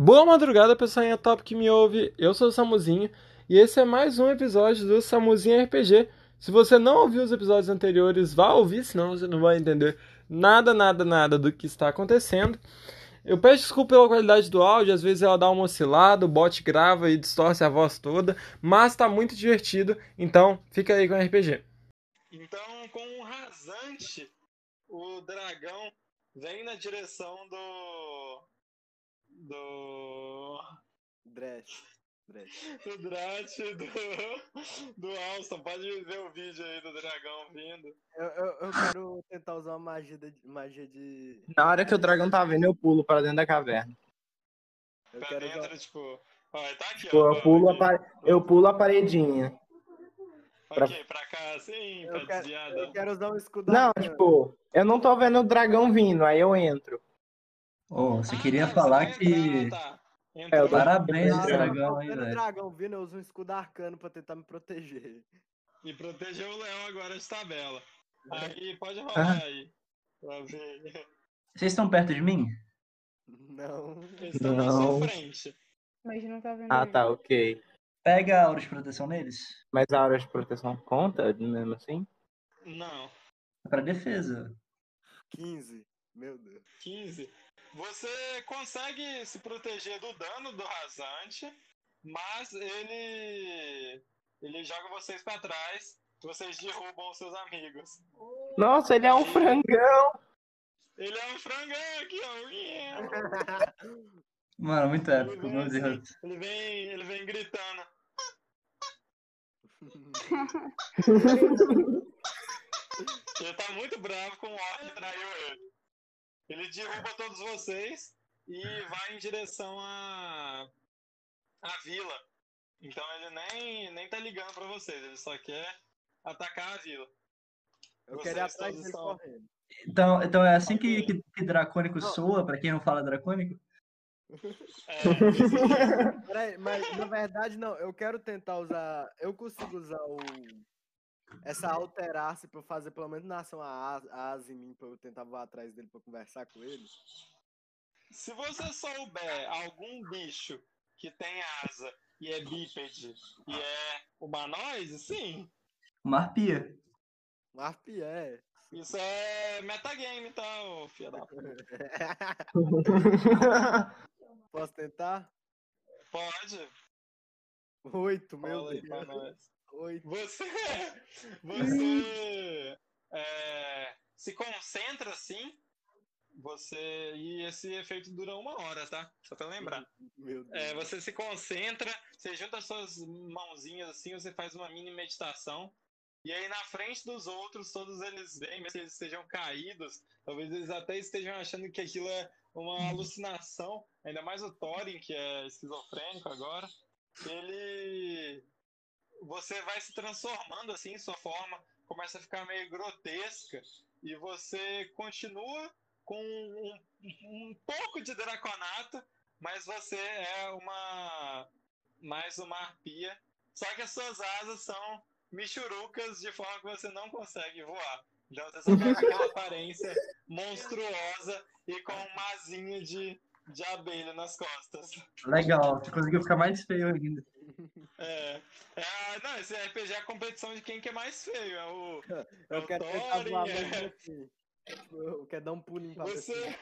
Boa madrugada, pessoal top que me ouve. Eu sou o Samuzinho e esse é mais um episódio do Samuzinho RPG. Se você não ouviu os episódios anteriores, vá ouvir, senão você não vai entender nada, nada, nada do que está acontecendo. Eu peço desculpa pela qualidade do áudio, às vezes ela dá uma oscilada, o bot grava e distorce a voz toda, mas está muito divertido, então fica aí com o RPG. Então, com um rasante, o dragão vem na direção do do. Drat. Do Drat, do. Do Alston. Pode ver o vídeo aí do dragão vindo. Eu, eu, eu quero tentar usar uma magia de, magia de. Na hora que o dragão tá vindo, eu pulo pra dentro da caverna. Eu pra quero dentro, usar... tipo. Ó, tá aqui, tipo, ó, eu, pulo a eu pulo a paredinha. Pra quê? Pra cá, assim? Pra eu quero, eu quero usar um escudo. Não, tipo, eu não tô vendo o dragão vindo, aí eu entro. Oh, você ah, queria falar que. tá. É, Parabéns, esse dragão aí, velho. dragão vindo, eu uso um escudo arcano pra tentar me proteger. E proteger o leão agora de tabela. Aí, pode rolar ah. aí. Pra ver. Vocês estão perto de mim? Não. Eles estão na sua frente. Mas não tá vendo. Ah, tá, ok. Pega a aura de proteção neles. Mas a aura de proteção conta mesmo assim? Não. É pra defesa. 15. Meu Deus. 15. Você consegue se proteger do dano do rasante, mas ele ele joga vocês para trás, vocês derrubam os seus amigos. Nossa, ele é um frangão. Ele é um frangão aqui, ó. Mano, muito épico, ele meu Deus. Assim, ele vem, ele vem gritando. ele tá muito bravo com o Orc traiu ele. Ele derruba todos vocês e vai em direção à a, a vila. Então ele nem, nem tá ligando pra vocês, ele só quer atacar a vila. Eu vocês quero ir atrás dele estão... correndo. Então, então é assim que, que, que dracônico não. soa, pra quem não fala dracônico? É, Peraí, mas na verdade não, eu quero tentar usar. Eu consigo usar o essa alterar-se pra eu fazer pelo menos na ação a asa em mim pra eu tentar voar atrás dele pra conversar com ele? Se você souber algum bicho que tem asa e é bípede e é humanoide, sim. Uma arpia. Uma arpia, é. Isso é metagame, tá, filha da Posso tentar? Pode. Oito, meu Deus. Oi. Você, você é, se concentra assim, você e esse efeito dura uma hora, tá? Só pra lembrar. É, você se concentra, você junta suas mãozinhas assim, você faz uma mini meditação. E aí na frente dos outros, todos eles veem, mesmo que eles estejam caídos, talvez eles até estejam achando que aquilo é uma alucinação, ainda mais o Thorin, que é esquizofrênico agora. Ele você vai se transformando assim, sua forma começa a ficar meio grotesca e você continua com um, um pouco de draconato, mas você é uma mais uma arpia. Só que as suas asas são michurucas de forma que você não consegue voar. Então você só tem aquela aparência monstruosa e com um mazinho de, de abelha nas costas. Legal, você conseguiu ficar mais feio ainda. É. é. Não, esse RPG é a competição de quem que é mais feio. É o. Eu é quero o Thorin, é... assim. Eu quero dar um pulinho pra você.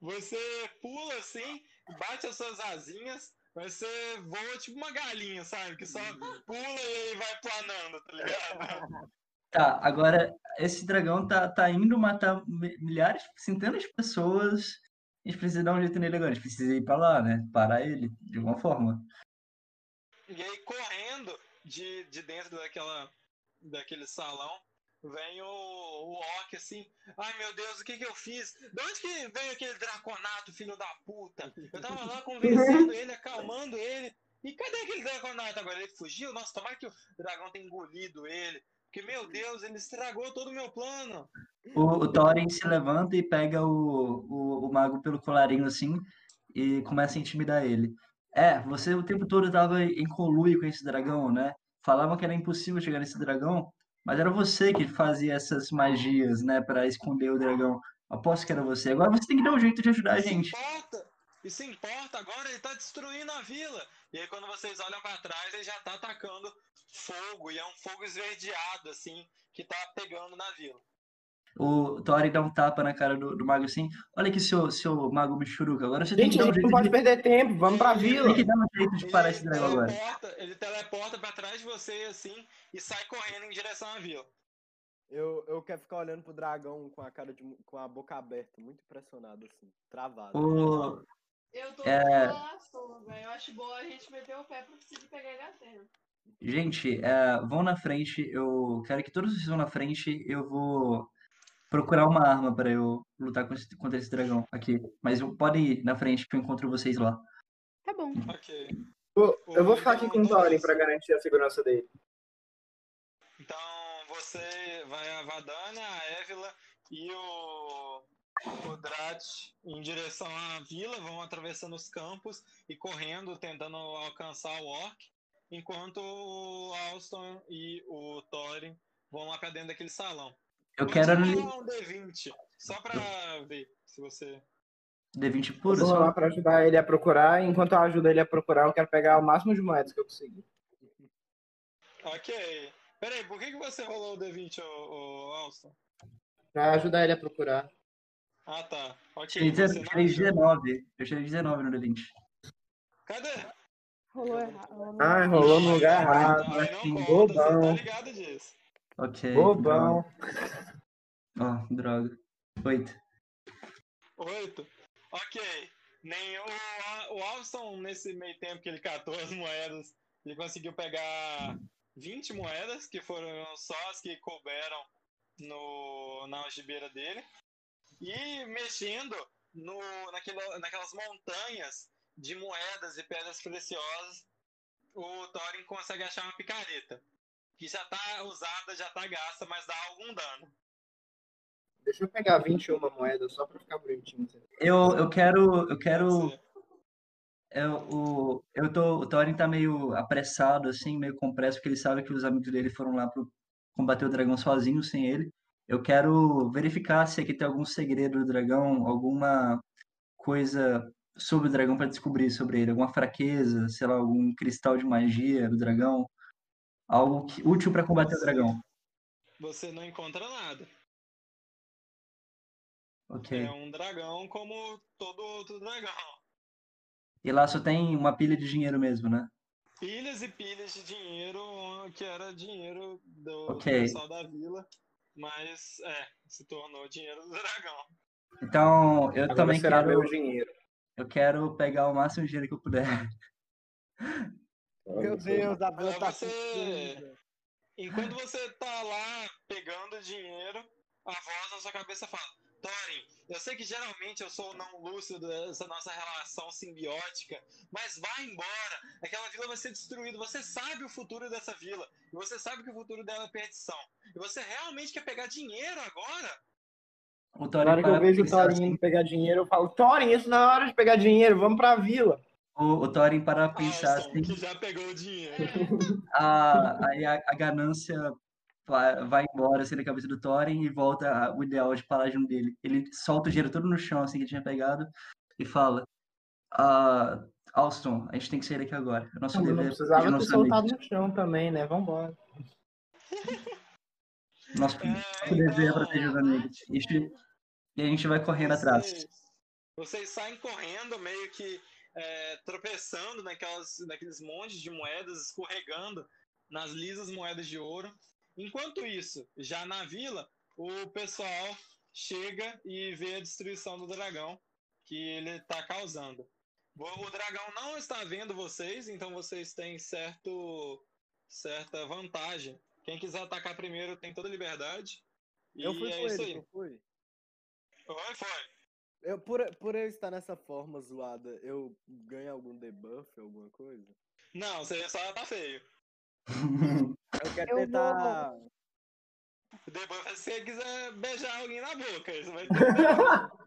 Você pula assim, bate as suas asinhas, mas você voa tipo uma galinha, sabe? Que só pula e vai planando, tá ligado? Tá, agora esse dragão tá, tá indo matar milhares, centenas de pessoas. A gente precisa dar um jeito nele agora. A gente precisa ir pra lá, né? Parar ele, de alguma forma. E aí, correndo de, de dentro daquela, daquele salão, vem o, o Orc assim, ai meu Deus, o que que eu fiz? De onde que veio aquele draconato, filho da puta? Eu tava lá convencendo ele, acalmando ele, e cadê aquele draconato agora? Ele fugiu? Nossa, tomara que o dragão tenha engolido ele, porque meu Deus, ele estragou todo o meu plano. O, o Thorin se levanta e pega o, o, o mago pelo colarinho assim, e começa a intimidar ele. É, você o tempo todo estava em conluio com esse dragão, né? Falavam que era impossível chegar nesse dragão, mas era você que fazia essas magias, né, para esconder o dragão. Aposto que era você. Agora você tem que dar um jeito de ajudar a gente. Importa. Isso importa, agora ele tá destruindo a vila. E aí quando vocês olham para trás, ele já tá atacando fogo, e é um fogo esverdeado, assim, que tá pegando na vila. O Thor dá um tapa na cara do, do mago assim. Olha aqui, seu, seu mago Michuruca. Agora você Gente, tem que dar um a gente jeito não pode de, perder tempo, vamos pra vila. tem que dar um jeito de parar esse dragão agora. ele teleporta pra trás de você, assim, e sai correndo em direção à vila. Eu, eu quero ficar olhando pro dragão com a cara de, com a boca aberta, muito impressionado, assim, travado. O, Eu tô É. velho. Eu acho boa a gente meter o pé pra conseguir pegar ele a terra. gente, é, vão na frente. Eu quero que todos vocês vão na frente. Eu vou procurar uma arma para eu lutar com esse- contra esse dragão aqui. Mas eu- podem ir na frente que eu encontro vocês lá. Tá bom. Ok. Eu- Eu vou ficar aqui com o todos- Thorin pra garantir a segurança dele. Então você vai a Vadania, a Évila e o, o Drat em direção à vila, vão atravessando os campos e correndo, tentando alcançar o Orc, enquanto o Alston e o Thorin vão lá pra dentro daquele salão. Eu Pode quero rolar um D20, só pra ver se você. D20 Eu puro, vou lá só. pra ajudar ele a procurar. Enquanto eu ajudo ele a procurar, eu quero pegar o máximo de moedas que eu conseguir. Ok. Peraí, por que, que você rolou o D20, ô, ô Alston? Pra ajudar ele a procurar. Ah, tá. Ok. Tirei Você deze- não tirei achou. 19. Eu tirei 19 no D20. Cadê? Rolou errado. Ah, rolou no lugar errado. Não assim, conta, bobão. você tá ligado disso. Ok. Bobão. Ó, droga. Oito. Oito. Ok. Nem o, o Alston, nesse meio tempo que ele catou as moedas, ele conseguiu pegar 20 moedas, que foram só as que couberam no, na algibeira dele. E mexendo no, naquela, naquelas montanhas de moedas e pedras preciosas, o Thorin consegue achar uma picareta. Que já tá usada, já tá gasta, mas dá algum dano. Deixa eu pegar 21 moedas só pra ficar bonitinho. Eu, eu quero. Eu quero. Eu, o, eu tô, o Thorin tá meio apressado, assim, meio compresso, porque ele sabe que os amigos dele foram lá pro combater o dragão sozinho, sem ele. Eu quero verificar se aqui tem algum segredo do dragão, alguma coisa sobre o dragão para descobrir sobre ele, alguma fraqueza, sei lá, algum cristal de magia do dragão, algo que- útil para combater o dragão. Você não encontra nada. Ok. É um dragão como todo outro dragão. E lá só tem uma pilha de dinheiro mesmo, né? Pilhas e pilhas de dinheiro, que era dinheiro do, do Ok. pessoal da vila, mas é, se tornou dinheiro do dragão. Então, eu Agora também será quero, meu dinheiro. eu quero pegar o máximo de dinheiro que eu puder. Meu Deus, a vila Agora tá você-. Enquanto você tá lá pegando dinheiro, a voz na sua cabeça fala: Thorin, eu sei que geralmente eu sou o não lúcido dessa nossa relação simbiótica, mas vai embora. Aquela vila vai ser destruída. Você sabe o futuro dessa vila. E você sabe que o futuro dela é perdição. E você realmente quer pegar dinheiro agora? O Na Thorin hora que eu vejo o Thorin assim, pegar dinheiro, eu falo, Thorin, isso não é hora de pegar dinheiro, vamos pra vila. O, o Thorin para pra pensar Alston, assim, que já pegou o dinheiro. a, aí a, a ganância vai, embora assim da cabeça do Thorin e volta o ideal de paladino dele. Ele solta o dinheiro todo no chão assim que tinha pegado e fala: ah, Alston, a gente tem que sair daqui agora. É nosso Não, mas não dever precisava ter soltado no chão também, né? Vambora. Nosso, É, dever é proteger os amigos. E a gente- e a gente vai correndo atrás. Vocês, vocês saem correndo, meio que é, tropeçando naquelas, naqueles montes de moedas, escorregando nas lisas moedas de ouro. Enquanto isso, já na vila, o pessoal chega e vê a destruição do dragão que ele está causando. O dragão não está vendo vocês, então vocês têm certo, certa vantagem. Quem quiser atacar primeiro tem toda a liberdade. Eu E fui é com isso ele, aí. eu fui. Oi, foi. Eu, por, por eu estar nessa forma zoada, eu ganho algum debuff, alguma coisa? Não, você só tá feio. Eu quero Eu tentar. O debuff é se você quiser beijar alguém na boca. Isso vai ter.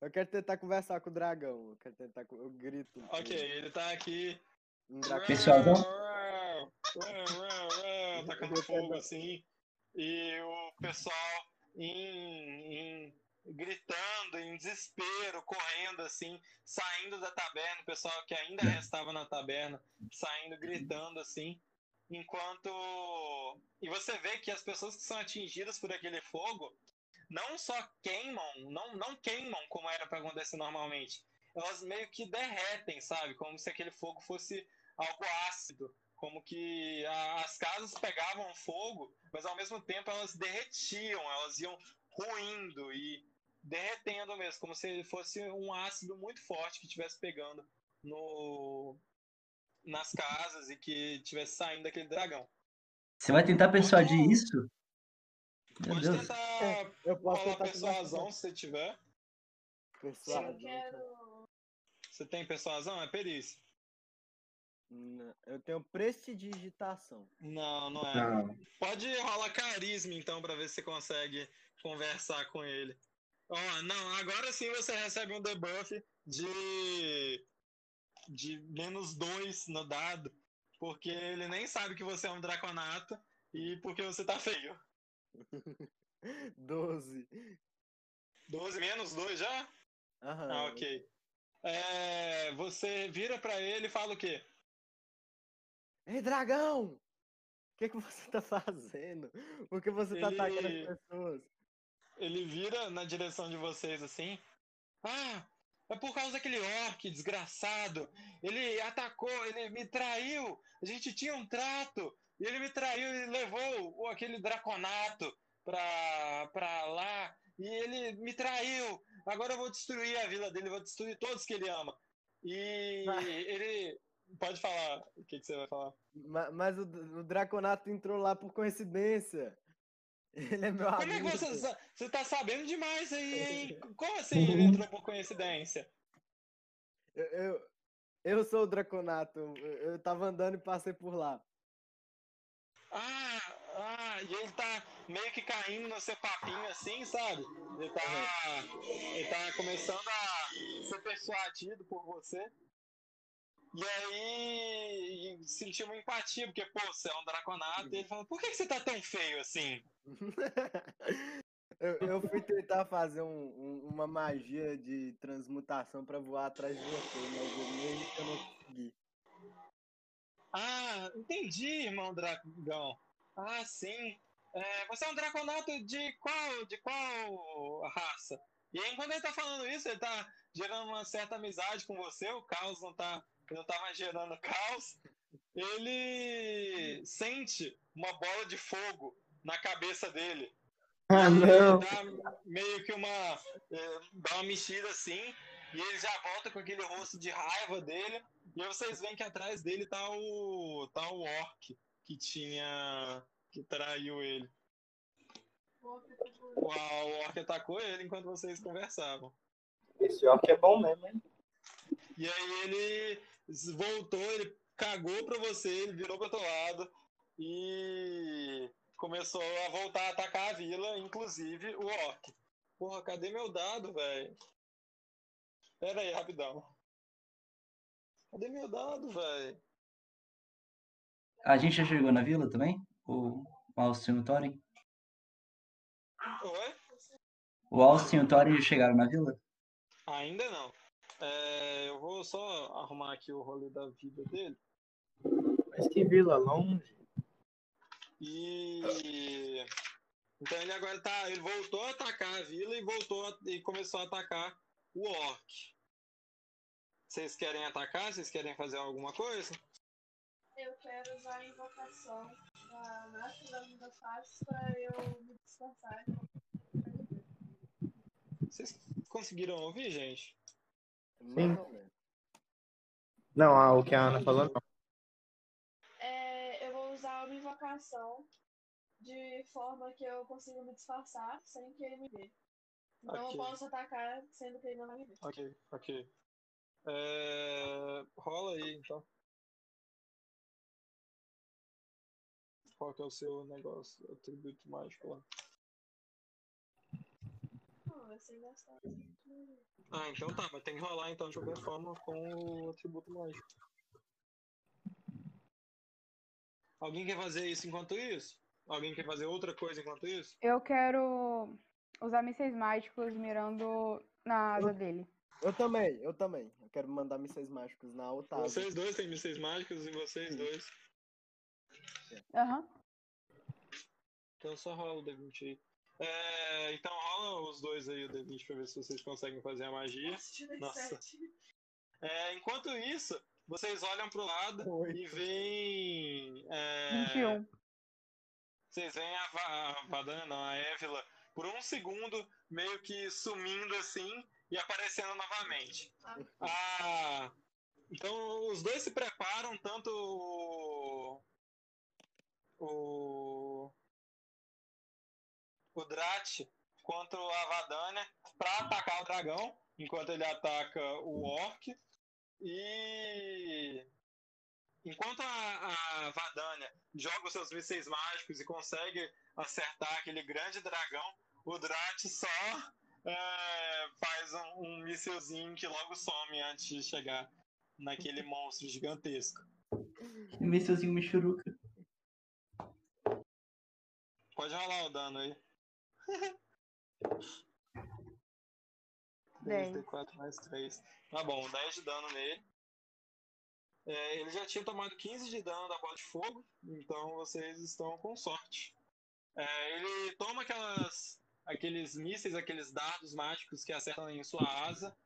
Eu quero tentar conversar com o dragão. Eu quero tentar. com- Eu grito. com ok, ele tá aqui. Um dragão. Pessoalzão? Tacando fogo assim. E o pessoal em gritando em desespero, correndo assim, saindo da taberna, o pessoal que ainda restava na taberna, saindo gritando assim, enquanto e você vê que as pessoas que são atingidas por aquele fogo não só queimam, não não queimam como era para acontecer normalmente. Elas meio que derretem, sabe? Como se aquele fogo fosse algo ácido, como que as casas pegavam fogo, mas ao mesmo tempo elas derretiam, elas iam ruindo e derretendo mesmo, como se fosse um ácido muito forte que estivesse pegando no nas casas e que estivesse saindo daquele dragão. Você vai tentar persuadir pode, isso? Meu pode Deus. tentar é, eu posso falar persuasão se você tiver. Persuasão. Você tem persuasão? É perícia. Eu tenho prestidigitação. Não, não é. Não. Pode rolar carisma então para ver se você consegue conversar com ele. Ó, oh, não, agora sim você recebe um debuff de de menos dois no dado, porque ele nem sabe que você é um draconato e porque você tá feio. Doze. Doze menos dois já? Aham. Ah, ok. É, você vira para ele e fala o quê? Ei, dragão! O que, que você tá fazendo? Por que você tá ele... atacando as pessoas? Ele vira na direção de vocês assim. Ah, é por causa daquele orc desgraçado. Ele atacou, ele me traiu. A gente tinha um trato. E ele me traiu e levou aquele draconato pra, pra lá. E ele me traiu. Agora eu vou destruir a vila dele, vou destruir todos que ele ama. E ele. Pode falar. O que, que você vai falar? Mas, mas o, o Draconato entrou lá por coincidência. Ele é meu Como amigo. Como é que você, você tá sabendo demais aí, hein? Como assim ele entrou por coincidência? Eu, eu, eu sou o Draconato. Eu, eu tava andando e passei por lá. Ah, ah, e ele tá meio que caindo no seu papinho assim, sabe? Ele tá, ele tá começando a ser persuadido por você. E aí sentiu uma empatia, porque, pô, você é um draconato, e ele falou, por que, você tá tão feio assim? eu, eu, fui tentar fazer um, um, uma magia de transmutação para voar atrás de você, mas eu que eu não consegui. Ah, entendi, irmão dragão. Ah, sim. É, você é um draconato de qual, de qual raça? E aí, enquanto ele tá falando isso, ele tá gerando uma certa amizade com você, o Caos não tá que não estava gerando caos, ele sente uma bola de fogo na cabeça dele. Ah, não. Dá meio que uma. É, dá uma mexida assim, e ele já volta com aquele rosto de raiva dele. E aí vocês veem que atrás dele tá o. tá o orc que tinha. que traiu ele. O orc atacou ele enquanto vocês conversavam. Esse orc é bom mesmo, hein? E aí ele voltou, ele cagou pra você, ele virou pro outro lado e começou a voltar a atacar a vila, inclusive o Orc. Porra, cadê meu dado, velho? Pera aí, rapidão. Cadê meu dado, velho? A gente já chegou na vila também? O Austin e o Thorin? Oi? O Austin e o Thorin chegaram na vila? Ainda não. É, eu vou só arrumar aqui o rolê da vida dele. Mas que vila longe. E então ele agora tá, ele voltou a atacar a vila e voltou a, e começou a atacar o orc. Vocês querem atacar? Vocês querem fazer alguma coisa? Eu quero usar a invocação da Nasce da Vida Fácil para eu me disfarçar. Vocês conseguiram ouvir, gente? Sim. Não, ah, o que a Ana falou não. É, eu vou usar uma invocação de forma que eu consiga me disfarçar sem que ele me vê. Então okay. eu posso atacar sendo que ele não vai me ver. Ok, ok. É... Rola aí então. Qual que é o seu negócio, atributo mágico lá? Ah, então tá, mas tem que rolar então de qualquer forma com o atributo mágico. Alguém quer fazer isso enquanto isso? Alguém quer fazer outra coisa enquanto isso? Eu quero usar mísseis mágicos mirando na asa dele. Eu também, eu também. Eu quero mandar mísseis mágicos na outra asa. Vocês dois têm mísseis mágicos e vocês Sim. dois. Aham. Uhum. Então só rola o D20 aí. É, então rola os dois aí o D20 pra ver se vocês conseguem fazer a magia. Nossa. É, enquanto isso, vocês olham pro lado Oito. e veem. É, 21. Vocês veem a, a Vadana, não, a Évila, por um segundo, meio que sumindo assim e aparecendo novamente. Ah, então os dois se preparam, tanto o. O, o Drat quanto a Vadania para atacar o dragão, enquanto ele ataca o Orc. E enquanto a, a Vadania joga os seus mísseis mágicos e consegue acertar aquele grande dragão, o Drat só é, faz um, um mísselzinho que logo some antes de chegar naquele monstro gigantesco. Mísselzinho Michuruca. Pode rolar o dano aí. 10. D4 mais 3. Tá bom, 10 de dano nele. É, ele já tinha tomado 15 de dano da bola de fogo, então vocês estão com sorte. É, ele toma aquelas, aqueles mísseis, aqueles dardos mágicos que acertam em sua asa,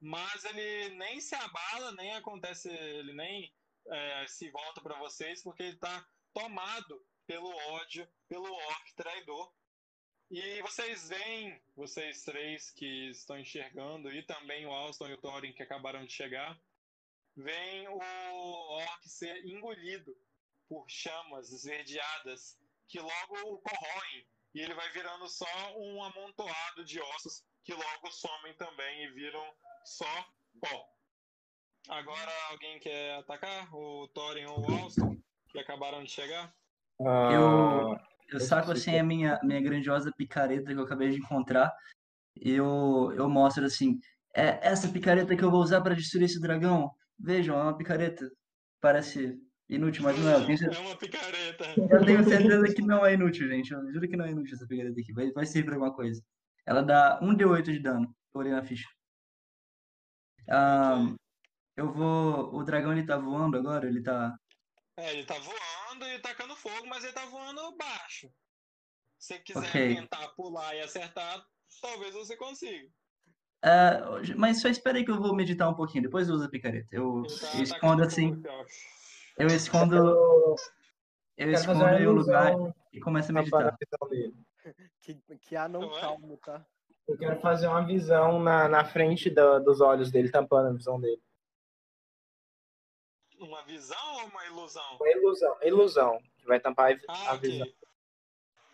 mas ele nem se abala, nem acontece, ele nem é, se volta para vocês, porque ele está tomado pelo ódio, pelo orc traidor. E vocês veem, vocês três que estão enxergando, e também o Alston e o Thorin que acabaram de chegar, vem o orc ser engolido por chamas esverdeadas que logo o corroem e ele vai virando só um amontoado de ossos que logo somem também e viram só pó. Agora alguém quer atacar? O Thorin ou o Alston, que acabaram de chegar? Uh, eu, eu saco assim a minha, minha grandiosa picareta que eu acabei de encontrar. E eu, eu mostro assim: é essa picareta que eu vou usar para destruir esse dragão. Vejam, é uma picareta. Parece inútil, mas não é. Tenho certeza... É uma picareta. Eu tenho certeza que não é inútil, gente. Eu juro que não é inútil essa picareta aqui. Vai, vai servir pra alguma coisa. Ela dá 1 D8 de dano. Eu olhei na ficha. Um, eu vou. O dragão ele tá voando agora? Ele tá. É, ele tá voando e tacando fogo, mas ele tá voando baixo. Se você quiser okay. tentar pular e acertar, talvez você consiga. Uh, mas só espera aí que eu vou meditar um pouquinho, depois uso a picareta. Eu, tá, eu escondo assim. Eu escondo. Eu Quero escondo em um lugar e começo a meditar. Que, que há não calmo, tá? Eu quero fazer uma visão na, na frente do, dos olhos dele, tampando a visão dele. Uma visão ou uma ilusão? Uma ilusão, ilusão, que vai tampar a, ah, a okay. visão.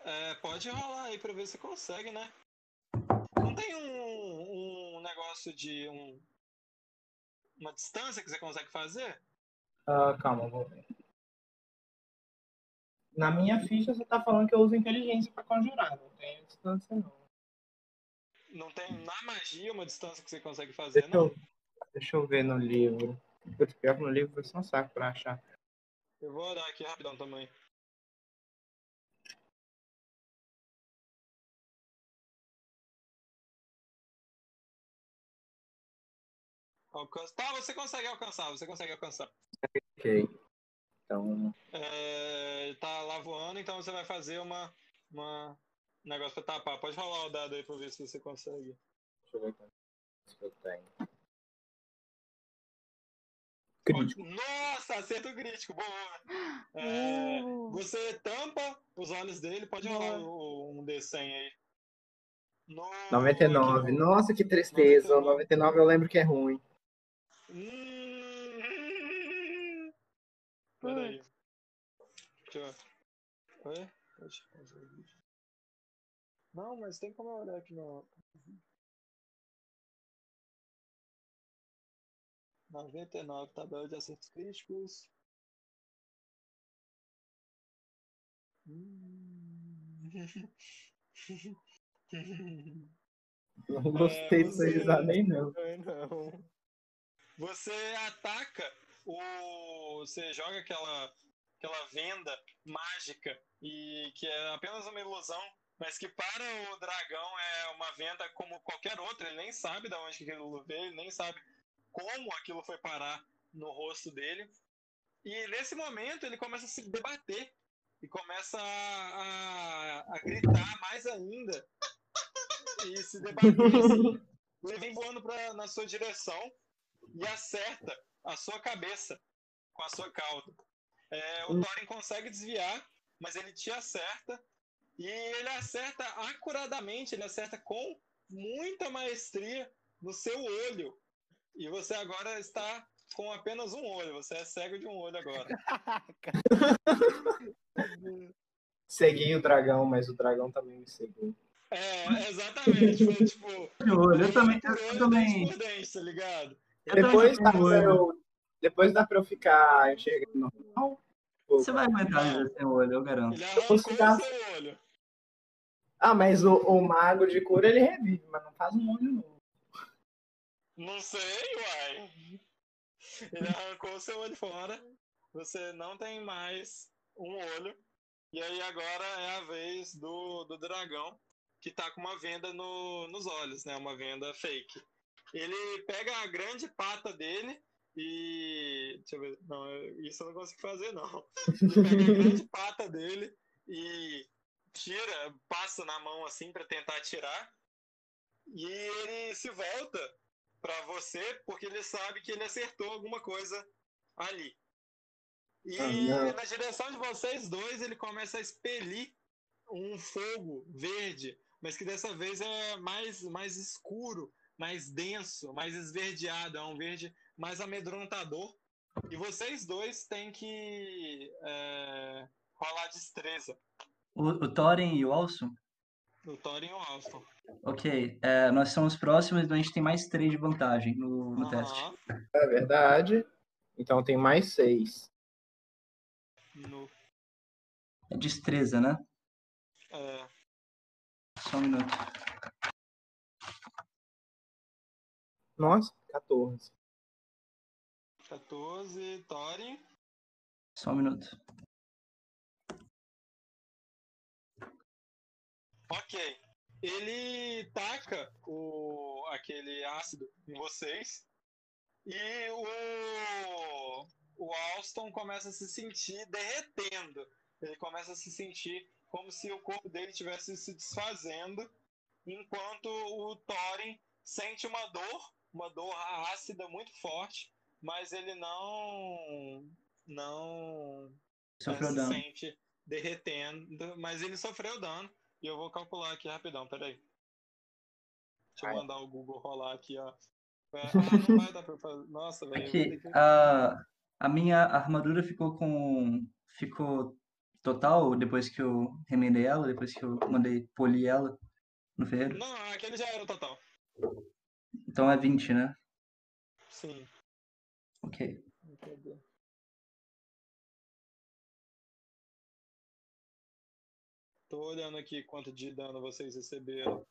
É, pode rolar aí pra ver se consegue, né? Não tem um, um negócio de um, uma distância que você consegue fazer? Uh, calma, vou ver. Na minha ficha você tá falando que eu uso inteligência para conjurar, não tem distância não. Não tem na magia uma distância que você consegue fazer, deixa não? Eu, deixa eu ver no livro. Pior que no livro foi só um saco pra achar. Eu vou olhar aqui rapidão também. Alcança. Tá, você consegue alcançar, você consegue alcançar. Ok. Então. É, tá lá voando, então você vai fazer uma. uma um negócio pra tapar. Pode rolar o dado aí pra ver se você consegue. Deixa eu ver quanto eu tenho. Crítico. Nossa, acerto crítico, boa. É, uh. Você tampa os olhos dele, pode rolar um D100 aí. No... 99. Nossa, que tristeza. 99. 99 eu lembro que é ruim. Hum... Peraí. Deixa eu... Oi? Não, mas tem como eu olhar aqui no. Noventa e nove, tabela de acertos críticos. Hum... Não gostei é, você... disso aí nem não. não. Você ataca o. Você joga aquela, aquela venda mágica e que é apenas uma ilusão mas que para o dragão é uma venda como qualquer outra. Ele nem sabe de onde aquilo veio, ele nem sabe como aquilo foi parar no rosto dele. E nesse momento ele começa a se debater e começa a, a, a gritar mais ainda e se debater. Assim. Ele vem voando pra, na sua direção e acerta a sua cabeça com a sua cauda. É, o Thorin consegue desviar, mas ele te acerta e ele acerta acuradamente, ele acerta com muita maestria no seu olho. E você agora está com apenas um olho, você é cego de um olho agora. Segui o dragão, mas o dragão também me seguiu. É, exatamente. Foi tipo. olho, eu também. Eu também. Tá ligado? depois, dá pra eu, depois dá pra eu ficar enxergando normal? Você vai aguentar ainda sem olho, eu garanto. Ele arrancou seu olho. Ah, mas o, o mago de cura ele revive, mas não faz um olho novo. Não sei, uai. Ele arrancou o seu olho fora. Você não tem mais um olho. E aí agora é a vez do, do dragão, que tá com uma venda no, nos olhos, né? Uma venda fake. Ele pega a grande pata dele e. Deixa eu ver. Não, isso eu não consigo fazer, não. Ele pega a grande pata dele e tira, passa na mão assim para tentar tirar. E ele se volta para você porque ele sabe que ele acertou alguma coisa ali. E ah, na direção de vocês dois ele começa a expelir um fogo verde, mas que dessa vez é mais, mais escuro, mais denso, mais esverdeado, é um verde mais amedrontador. E vocês dois têm que é, rolar destreza. O, o Thorin e o Alson? O Thorin e o Alson. Ok, é, nós somos próximos, então a gente tem mais três de vantagem no, no uhum. teste. É verdade. Então tem mais seis. No... É destreza, né? É. Só um minuto. Nossa, 14. 14, Thorin. Só um minuto. Ok. Ele taca o, aquele ácido em vocês e o, o Alston começa a se sentir derretendo. Ele começa a se sentir como se o corpo dele estivesse se desfazendo, enquanto o Thorin sente uma dor, uma dor ácida muito forte, mas ele não não sofreu se sente derretendo, mas ele sofreu dano e eu vou calcular aqui rapidão, peraí. Deixa eu mandar o Google rolar aqui, ó. Ah, não vai dar pra fazer. Nossa, velho. Aqui, que... a, a minha armadura ficou com. Ficou total depois que eu remendei ela, depois que eu mandei polir ela no ferreiro? Não, aquele já era o total. Então é 20, né? Sim. Ok. Tô olhando aqui quanto de dano vocês receberam.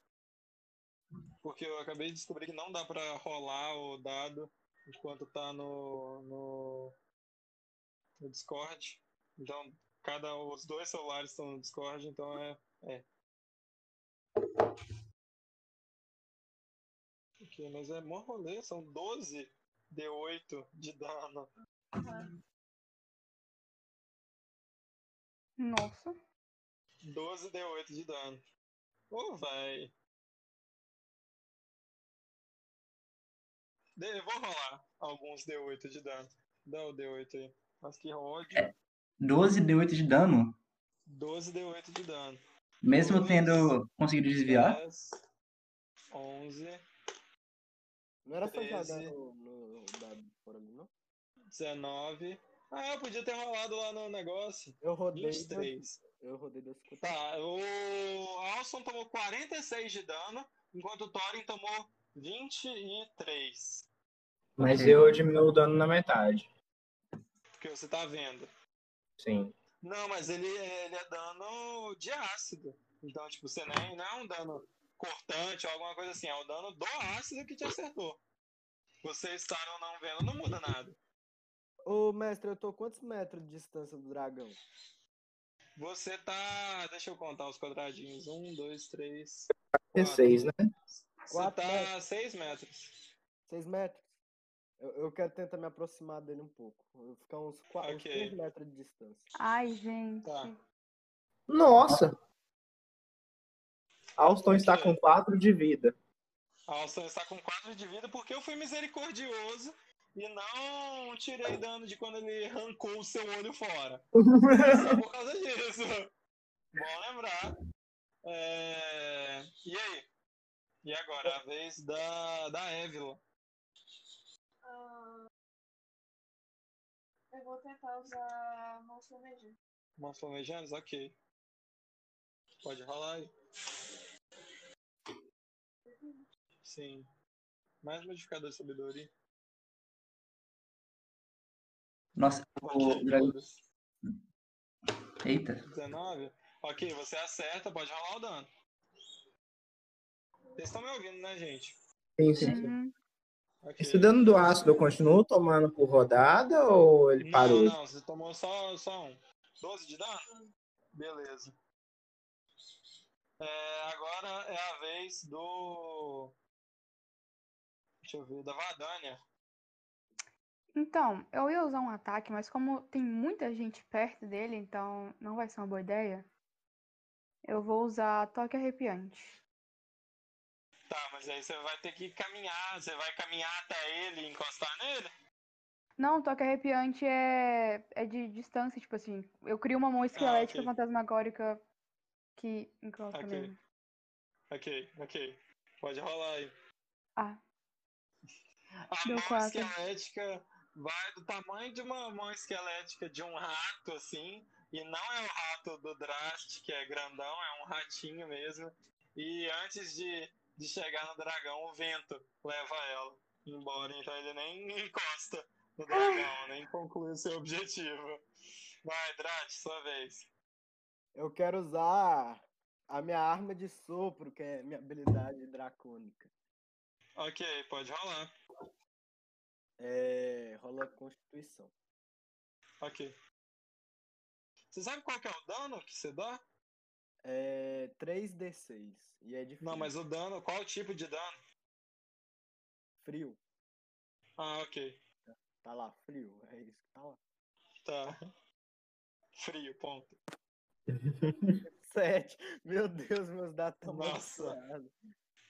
Porque eu acabei de descobrir que não dá pra rolar o dado enquanto tá no, no, no Discord. Então, cada, os dois celulares estão no Discord, então é. é. Ok, mas é mó rolê, são 12 D8 de dano. Nossa. 12 D8 de dano. Ô, oh, vai. Eu vou rolar alguns D8 de dano. Dá o D8 aí. Mas que ódio. É 12 D8 de dano? 12 D8 de dano. Mesmo 12, tendo conseguido desviar? 10, 11. Não era só jogar no, no dado por ali, não? 19. Ah, eu podia ter rolado lá no negócio. Eu rodei. 23. Eu rodei dois Tá, o Alson tomou 46 de dano, enquanto o Thorin tomou 23. Mas eu diminuo o dano na metade. Porque você tá vendo. Sim. Não, mas ele, ele é dano de ácido. Então, tipo, você nem, não é um dano cortante ou alguma coisa assim, é o dano do ácido que te acertou. Você estar ou não vendo não muda nada. Ô, mestre, eu tô quantos metros de distância do dragão? Você tá. Deixa eu contar os quadradinhos. Um, dois, três. É seis, né? Você Quatro tá metros. seis metros. Seis metros. Eu, eu quero tentar me aproximar dele um pouco. Eu vou ficar uns, quatro, uns Ok. 15 metros de distância. Ai, gente. Tá. Nossa! Alston está com quatro de vida. Alston está com 4 de vida porque eu fui misericordioso e não tirei dano de quando ele arrancou o seu olho fora. Só por causa disso. Bom lembrar. É, E aí? E agora? A vez da, da Évila. Ah, eu vou tentar usar mãos flamejantes. Mãos flamejantes? Ok. Pode rolar aí. Sim. Mais modificador de sabedoria. Nossa, o. Eita. 19? Ok, você acerta, pode rolar o dano. Vocês estão me ouvindo, né, gente? Sim, sim, sim. Uhum. Ok. Esse dano do ácido eu continuo tomando por rodada ou ele Não, parou? não, você tomou só, só um. 12 de dano? Beleza. É, agora é a vez do. Deixa eu ver, da Vadania. Então, eu ia usar um ataque, mas como tem muita gente perto dele, então não vai ser uma boa ideia. Eu vou usar toque arrepiante. Tá, mas aí você vai ter que caminhar. Você vai caminhar até ele e encostar nele? Não, toque arrepiante é, é de distância, tipo assim. Eu crio uma mão esquelética ok. fantasmagórica que encosta Ok. nele. Ok, ok. Pode rolar aí. Ah, A Deu mão quatro. esquelética vai do tamanho de uma mão esquelética de um rato, assim. E não é o rato do Drast, que é grandão, é um ratinho mesmo. E antes de, de chegar no dragão, o vento leva ela embora. Então ele nem encosta no dragão, nem conclui o seu objetivo. Vai, Drat, sua vez. Eu quero usar a minha arma de sopro, que é minha habilidade dracônica. Ok, pode rolar. É, rola Constituição. Ok. Você sabe qual que é o dano que você dá? É 3d6. E é de Não, mas o dano, qual o tipo de dano? Frio. Ah, ok. Tá lá, frio. É isso que tá lá. Tá. Frio, ponto. 7. Meu Deus, meus dados estão Nossa.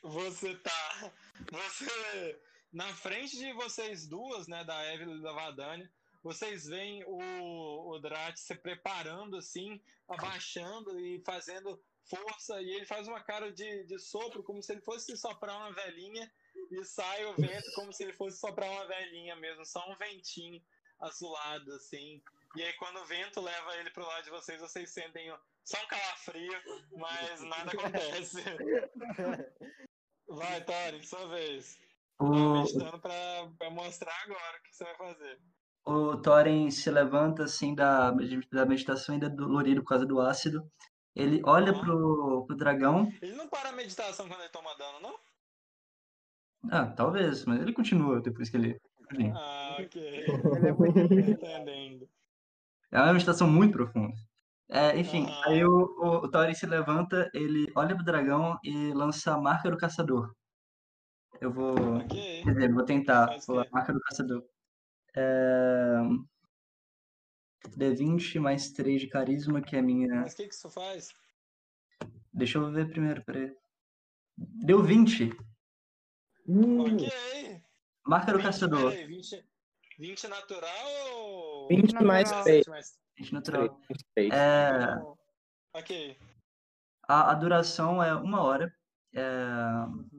Você tá. Você. Na frente de vocês duas, né, da Evelyn e da Vadania, vocês veem o, o Drat se preparando assim, abaixando e fazendo força, e ele faz uma cara de, de sopro, como se ele fosse soprar uma velhinha, e sai o vento como se ele fosse soprar uma velhinha mesmo, só um ventinho azulado, assim. E aí quando o vento leva ele pro lado de vocês, vocês sentem só um calafrio, mas nada acontece. Vai, Tori, sua vez. O, meditando pra, pra mostrar agora o que você vai fazer. o Thorin se levanta assim da, da meditação ainda dolorido por causa do ácido. Ele olha pro, pro dragão. Ele não para a meditação quando ele toma dano, não? Ah, talvez, mas ele continua depois que ele. Ah, ok. Ele é muito entendendo. é uma meditação muito profunda. É, enfim, aí o, o, o Thorin se levanta, ele olha pro dragão e lança a marca do caçador. Eu vou. Ok. Quer dizer, vou tentar. Faz o Vou- quê? marca do caçador. É... D20 mais 3 de carisma, que é a minha. Mas o que, que isso faz? Deixa eu ver primeiro, peraí. Deu 20. Hum, Ok. Marca do 20, caçador. peraí, 20, 20 natural ou. 20 mais Natural. 6. mais- 20 natural. 6. É, Ok. a, a duração é uma hora. é, Uhum.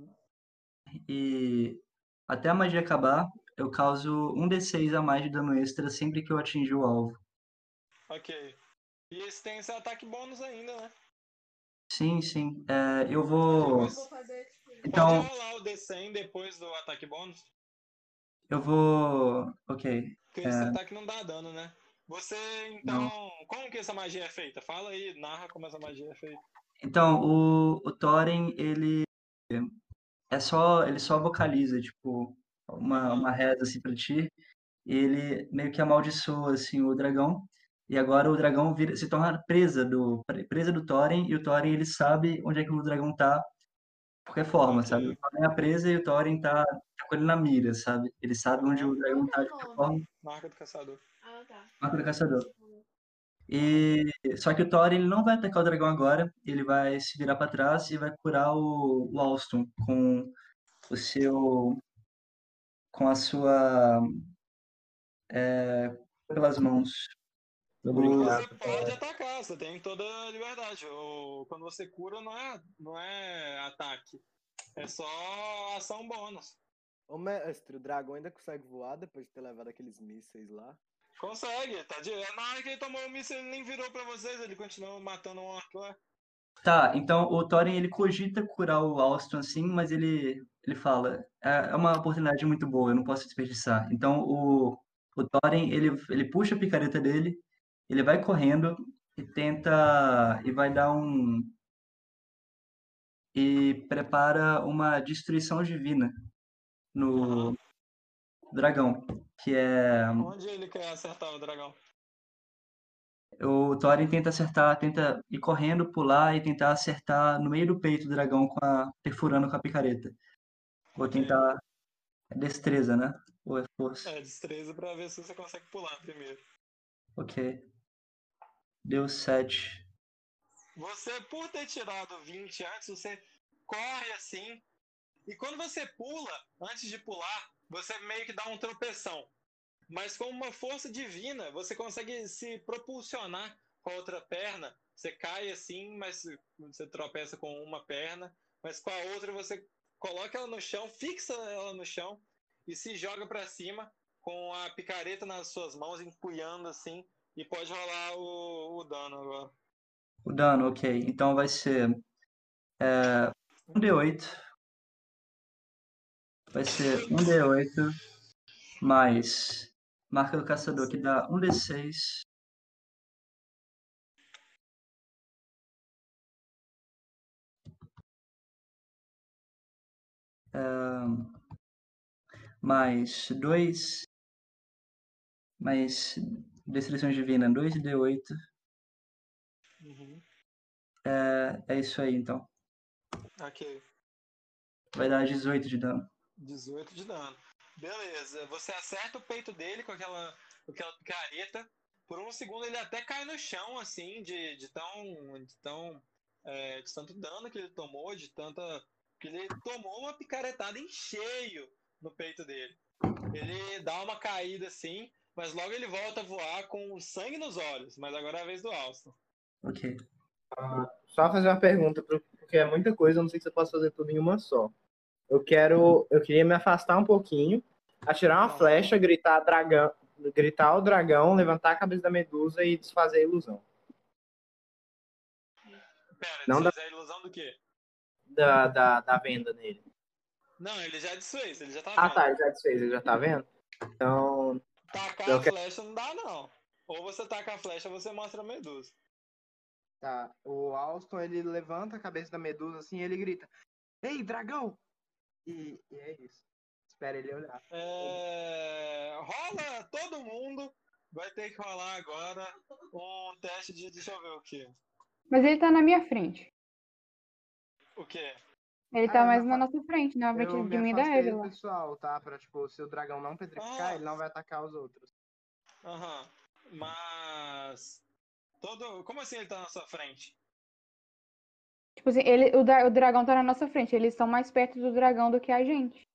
E até a magia acabar, eu causo um D6 a mais de dano extra sempre que eu atingir o alvo. Ok. E esse tem esse ataque bônus ainda, né? Sim, sim. É, eu vou. Eu vou fazer, tipo, Então, Pode rolar o D100 depois do ataque bônus. eu vou. Ok. Porque esse É. ataque não dá dano, né? Você, então. Como que essa magia é feita? Fala aí, narra como essa magia é feita. Então, o, o Thorin, ele é só, ele só vocaliza, tipo, uma, uma reza assim pra ti. E ele meio que amaldiçoa assim o dragão. E agora o dragão vira, se torna presa do, presa do Thorin, e o Thorin ele sabe onde é que o dragão tá, de qualquer forma, okay. sabe? O Thorin é presa e o Thorin tá, tá, com ele na mira, sabe? Ele sabe onde o dragão tá de qualquer forma. Marca do caçador. Ah, tá. Marca do caçador. E só que o Thorin ele não vai atacar o dragão agora, ele vai se virar para trás e vai curar o, o Alston com o seu com a sua é, pelas mãos. Você pode atacar, você tem toda a liberdade. Ou, quando você cura, não é, não é ataque. É só ação bônus. Ô mestre, o dragão ainda consegue voar depois de ter levado aqueles mísseis lá? Consegue, tá de... Na hora que ele tomou o míssil, ele nem virou pra vocês, ele continuou matando um orc lá. Tá, então o Thorin ele cogita curar o Alston assim, mas ele, ele fala, é, é uma oportunidade muito boa, eu não posso desperdiçar. Então o, o Thorin ele, ele puxa a picareta dele, ele vai correndo e tenta e vai dar um e prepara uma destruição divina no dragão, que é Onde ele quer acertar o dragão? O Thorin tenta acertar, tenta ir correndo, pular e tentar acertar no meio do peito do dragão com a perfurando com a picareta. Vou tentar é destreza, né? Ou é força? É, destreza pra ver se você consegue pular primeiro. Ok. Deu 7. Você, por ter tirado 20 antes, você corre assim. E quando você pula, antes de pular, você meio que dá um tropeção. Mas com uma força divina, você consegue se propulsionar com a outra perna. Você cai assim, mas você tropeça com uma perna. Mas com a outra você coloca ela no chão, fixa ela no chão e se joga para cima com a picareta nas suas mãos, empunhando assim. E pode rolar o, o dano agora. O dano, ok. Então vai ser é, um D8. Vai ser um D8 mais marca do caçador que dá um D6. É, mais dois mais Destruição Divina 2D8. Uhum. É, é isso aí, então. Ok. Vai dar 18 de dano. 18 de dano. Beleza. Você acerta o peito dele com aquela, com aquela picareta. Por um segundo ele até cai no chão, assim, de, de tão. De tão é, de tanto dano que ele tomou, de tanta. que ele tomou uma picaretada em cheio no peito dele. Ele dá uma caída assim, mas logo ele volta a voar com sangue nos olhos. Mas agora é a vez do Alston. Ok. Uh, só fazer uma pergunta, porque é muita coisa, eu não sei se eu posso fazer tudo em uma só. Eu quero. Eu queria me afastar um pouquinho, atirar uma flecha, gritar dragão, gritar o dragão, levantar a cabeça da medusa e desfazer a ilusão. Pera, não desfazer da... a ilusão do quê? Da, da, da venda nele. Não, ele já desfez, ele já tá ah, vendo. Ah, tá, ele já desfez, ele já tá vendo? Então. Tacar a quero... flecha não dá, não. Ou você taca a flecha ou você mostra a medusa. Tá, o Alston ele levanta a cabeça da medusa assim e ele grita: Ei, dragão! E, e é isso. Espera ele olhar. É... Rola todo mundo. Vai ter que rolar agora um teste de. Deixa eu ver o que. Mas ele tá na minha frente. O quê? Ele tá ah, mais na nossa frente, né? Vai te diminuir ele lá. pessoal, tá? Pra, tipo, se o dragão não petrificar, ah. ele não vai atacar os outros. Aham. Uhum. Mas. Todo. Como assim ele tá na sua frente? Tipo assim, ele, o, o dragão tá na nossa frente. Eles estão mais perto do dragão do que a gente.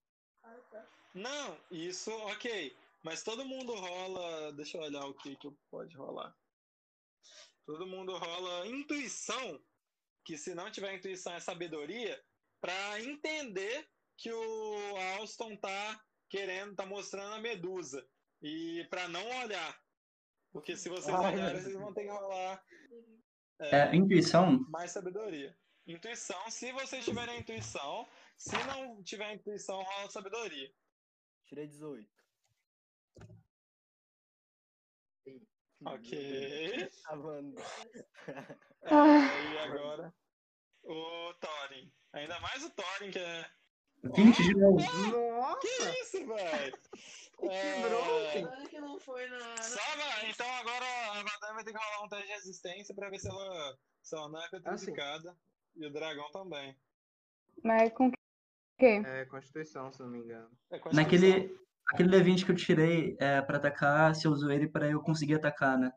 Não, isso, ok. Mas todo mundo rola. Deixa eu olhar o que, que pode rolar. Todo mundo rola intuição. Que se não tiver intuição é sabedoria para entender que o Alston tá querendo, tá mostrando a medusa. E para não olhar. Porque se vocês Ai, olharem, vocês vão ter que rolar. É, é, intuição? Mais sabedoria. Intuição, se vocês tiverem intuição. Se não tiver intuição, rola sabedoria. Tirei 18. Ok. Tá. É, e agora? O Thorin. Ainda mais o Thorin, que é. 20 de novo. Nossa! Que isso, velho? Quebrou, é... que não foi na. Só, então agora a Madame vai vai ter que rolar um teste de resistência pra ver se ela, se ela não é petrificada. Ah, e o dragão também. Mas com quê? É Constituição, se não me engano. É Naquele aquele D20 que eu tirei é, pra atacar, você usou ele pra eu conseguir atacar, né?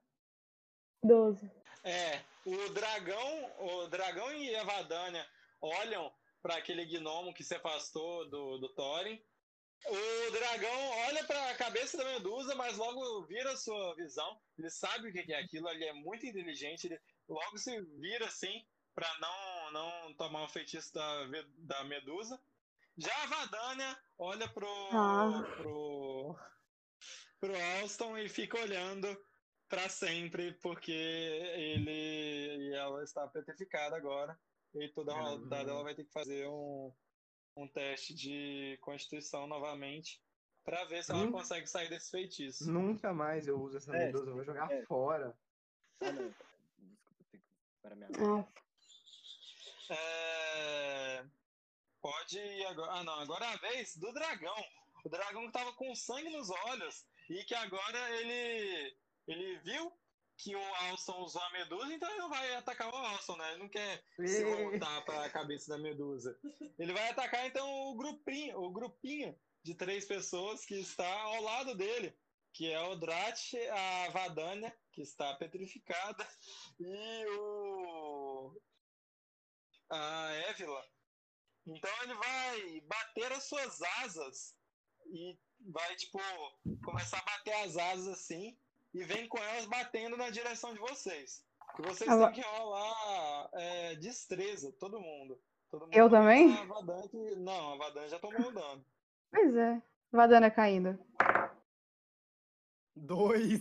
12. É, o dragão, o dragão e a Vadania olham para aquele gnomo que se afastou do, do Thorin. O dragão olha para a cabeça da Medusa, mas logo vira a sua visão. Ele sabe o que é aquilo, ele é muito inteligente. Ele logo se vira assim para não, não tomar o feitiço da, da Medusa. Já a Vadania olha pro, ah. pro, pro Alston e fica olhando para sempre, porque ele e ela está petrificada agora. E toda rodada ela vai ter que fazer um, um teste de constituição novamente para ver se ela nunca, consegue sair desse feitiço. Nunca mais eu uso essa é, medusa, eu vou jogar é. fora. Ah, não. Desculpa, tenho que para minha ah. É... Pode ir agora. Ah, não, agora é a vez do dragão. O dragão que tava com sangue nos olhos e que agora ele ele viu que o Alston usou a medusa, então ele não vai atacar o Alston, né? Ele não quer se voltar para a cabeça da medusa. Ele vai atacar então o grupinho, o grupinho de três pessoas que está ao lado dele, que é o Drat, a Vadania, que está petrificada, e o a Évila. Então ele vai bater as suas asas e vai tipo começar a bater as asas assim e vem com elas batendo na direção de vocês. E vocês ah, têm que rolar é, destreza, todo mundo. Todo mundo eu também? A Vadan que... Não, a Vadan já tomou dano. Pois é. Vadana caindo. Dois.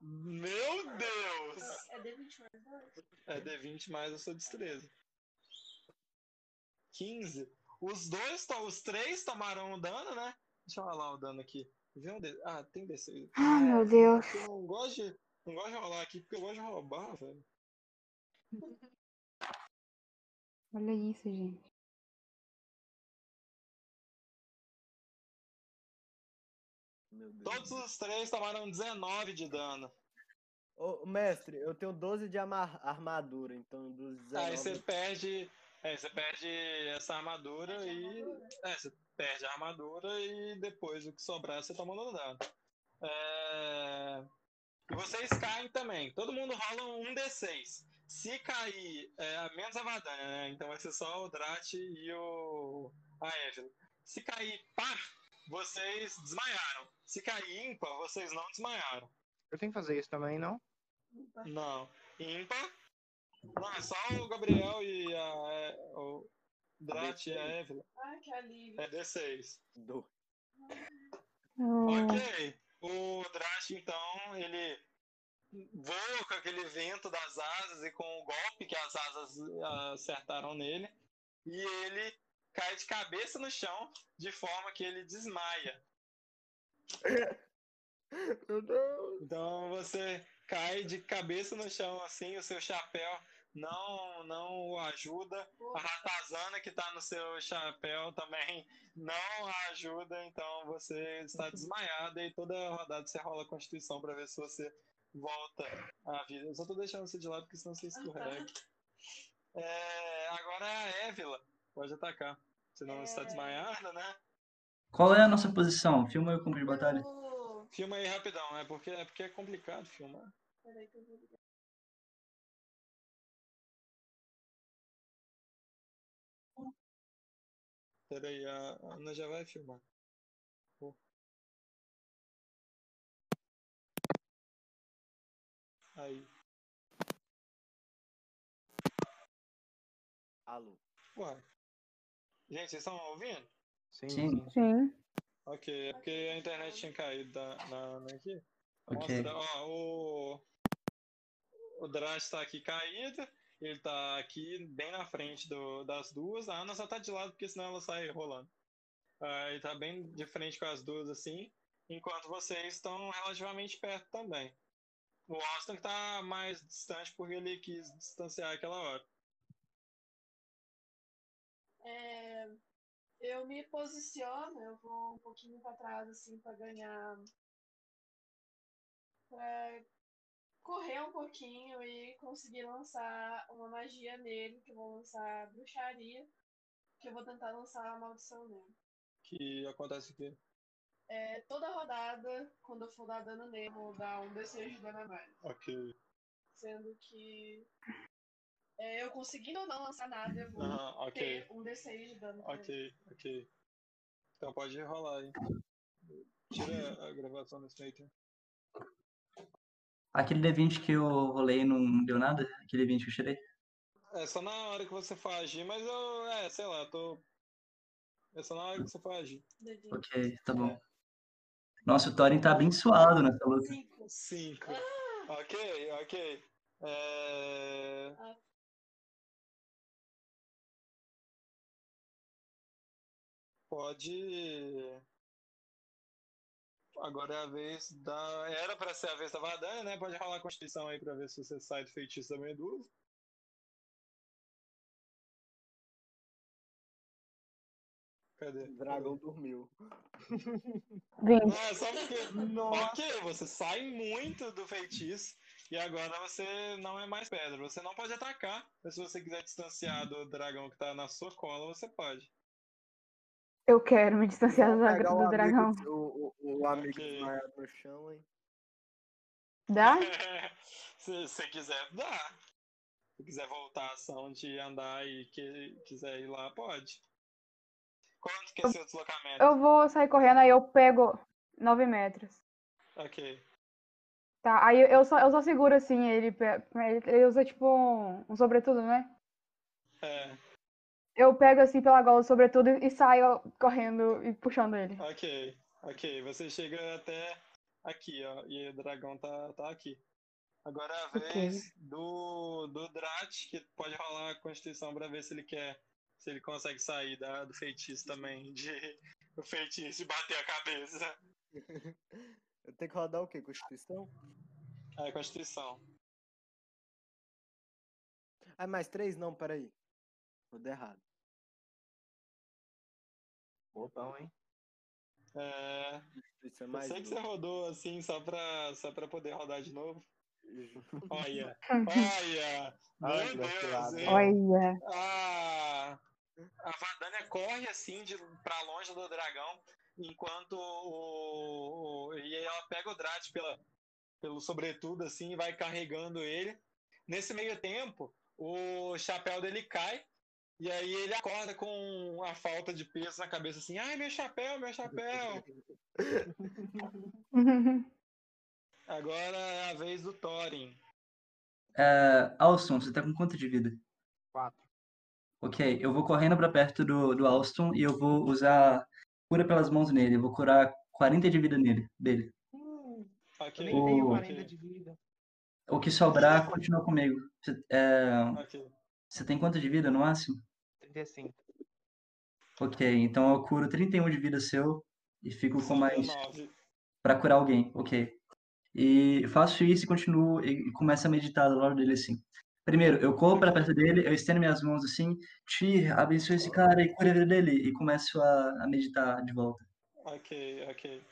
Meu Deus! É D20 mais. É D20 mais a sua destreza. 15. Os dois, os três tomaram dano, né? Deixa eu rolar o dano aqui. Vê um de... Ah, tem desse. Ai, meu Deus. Eu não gosto, de... não gosto de rolar aqui porque eu gosto de roubar, velho. Olha isso, gente. Todos os três tomaram 19 de dano. Ô, mestre, eu tenho 12 de armadura, então dos 19... Aí você perde. É, você perde essa armadura e. É, você perde a armadura e depois o que sobrar você toma no dano. É... E vocês caem também. Todo mundo rola um D6. Se cair, é, menos a Vadania, né? Então vai ser só o Drat e o. a Evelyn. Se cair par, vocês desmaiaram. Se cair ímpar, vocês não desmaiaram. Eu tenho que fazer isso também, não? Não. Ímpar. Não, é só o Gabriel e a. É, o, Drat e a Evelyn. Ai, que alívio. É D6. Do. Ok. O Drat, então, ele voa com aquele vento das asas e com o golpe que as asas acertaram nele. E ele cai de cabeça no chão, de forma que ele desmaia. Meu Deus. Então você cai de cabeça no chão, assim, o seu chapéu não não o ajuda. A ratazana que está no seu chapéu também não ajuda, então você está desmaiado e toda rodada você rola a constituição para ver se você volta à vida. Eu só estou deixando você de lado porque senão você escorrega. É, agora é a Évila. Pode atacar. Você não é... está desmaiada, né? Qual é a nossa posição? Filma eu cumprir batalha. Filma aí rapidão, é porque é, porque é complicado filmar. Peraí que eu vou ligar. Peraí, a Ana já vai filmar. Oh. Aí. Alô. Ué. Gente, vocês estão ouvindo? Sim. Sim. Sim. Ok, é porque a internet tinha caído da, na, na aqui. Ok. Mostra, ó, o. O Drat está aqui caído. Ele tá aqui bem na frente do, das duas. A Ana só tá de lado porque senão ela sai rolando. Uh, ele tá bem de frente com as duas assim, enquanto vocês estão relativamente perto também. O Austin tá mais distante porque ele quis distanciar aquela hora. É, eu me posiciono, eu vou um pouquinho para trás assim para ganhar para correr um pouquinho e conseguir lançar uma magia nele, que eu vou lançar bruxaria, que eu vou tentar lançar a maldição nele. Que acontece o quê? É, toda rodada, quando eu for dar dano nele, eu vou dar um D6 de dano a mais. Ok. Sendo que é, eu conseguindo ou não lançar nada, eu vou Ah, ok. ter um D6 de dano. Ok, ok. Então pode rolar aí. Tira a gravação desse meio tempo. Aquele D20 que eu rolei não deu nada? Aquele D20 que eu tirei? É só na hora que você for agir, mas eu. É, sei lá, tô. É só na hora que você for agir. Ok, tá bom. Nossa, o Thorin tá abençoado nessa luta. Cinco. Cinco. Ah, Ok, ok. É... Pode. Agora é a vez da. Era pra ser a vez da Vadania, né? Pode rolar a Constituição aí pra ver se você sai do feitiço da Medusa. Cadê? O dragão dormiu. 20. Ah, só porque. Ok, você sai muito do feitiço e agora você não é mais pedra. Você não pode atacar, mas se você quiser distanciar do dragão que tá na sua cola, você pode. Eu quero me distanciar do, do dragão. amigo- O, o, o amigo Ok. desmaiado no chão, hein? Dá? se você quiser, dá. Se quiser voltar a ação de andar e que, quiser ir lá, pode. Quanto que é seu deslocamento? Eu vou sair correndo, aí eu pego 9 metros. Ok. Tá, aí eu só, eu só seguro assim, ele, pe- ele usa tipo um, um sobretudo, né? É, Eu pego assim pela gola sobretudo e saio correndo e puxando ele. ok. Ok. Você chega até aqui, ó. E o dragão tá, tá aqui. Agora é a vez do, do Drat, que pode rolar a constituição pra ver se ele quer. Se ele consegue sair da, do feitiço também. De, o feitiço de bater a cabeça. Eu tenho que rodar o quê? Constituição? É, constituição. Ah, mais três? Não, peraí. Rodei errado. Bobão, hein? É. Constituição é Eu mais sei que você rodou assim só pra, só pra poder rodar de novo. Olha, olha! Ai, Meu Deus! hein? Olha. A, a Vadania corre assim de, pra longe do dragão, enquanto o, o- e ela pega o Drat pela, pelo sobretudo assim e vai carregando ele. Nesse meio tempo, o chapéu dele cai e aí ele acorda com a falta de peso na cabeça assim, ai meu chapéu, meu chapéu. Agora é a vez do Thorin. É, Alston, você tá com quanto de vida? Quatro. Ok, eu vou correndo pra perto do, do Alston e eu vou usar cura pelas mãos nele. Eu vou curar 40 de vida nele, dele. Eu Ok, nem tenho O- 40 de vida. O que sobrar continua comigo. É. você tem quanto de vida no máximo? 35. Ok, então eu curo 31 de vida seu e fico com mais 19. pra curar alguém. Ok. E faço isso e continuo e começo a meditar do lado dele assim. Primeiro, eu corro pra perto dele, eu estendo minhas mãos assim, Ti, abençoe esse cara e cura a vida dele. E começo a, a meditar de volta. Ok, ok.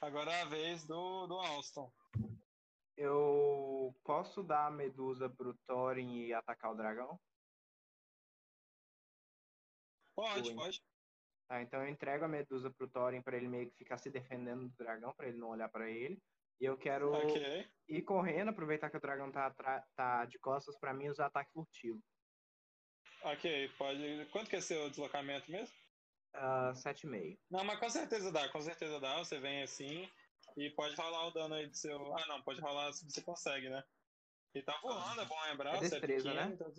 Agora é a vez do, do Alston. Eu posso dar a medusa pro Thorin e atacar o dragão? Pode, Oi. pode. Tá, então eu entrego a medusa pro Thorin pra ele meio que ficar se defendendo do dragão, pra ele não olhar pra ele. E eu quero Ok. ir correndo, aproveitar que o dragão tá, tá de costas pra mim e usar ataque furtivo. Ok, pode. Quanto que é seu deslocamento mesmo? Ah, 7,5. Não, mas com certeza dá, com certeza dá. Você vem assim e pode rolar o dano aí do seu. Ah, não, pode rolar se você consegue, né? Ele tá voando, é bom lembrar. É você destreza, pequeno, né? então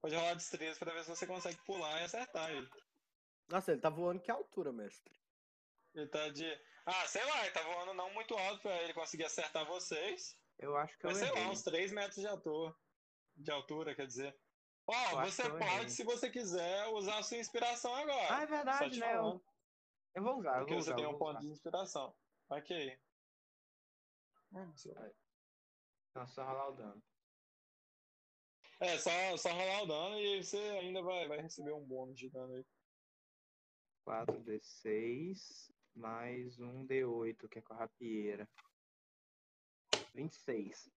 Pode rolar destreza pra ver se você consegue pular e acertar ele. Nossa, ele tá voando que altura, mestre? Ele tá de. Ah, sei lá, ele tá voando não muito alto pra ele conseguir acertar vocês. Eu acho que eu Mas sei errei. lá, uns 3 metros de altura. De altura, quer dizer. Ó, Eu acho você eu pode, errei. se você quiser, usar a sua inspiração agora. Ah, é verdade, né? Eu, eu vou usar, eu Porque vou você usar. tem eu um ponto usar. de inspiração. Ok. Então, só rolar o dano. É, só, só rolar o dano e você ainda vai, vai receber um bônus de dano aí. 4d6 mais um d8, que é com a rapieira. 26.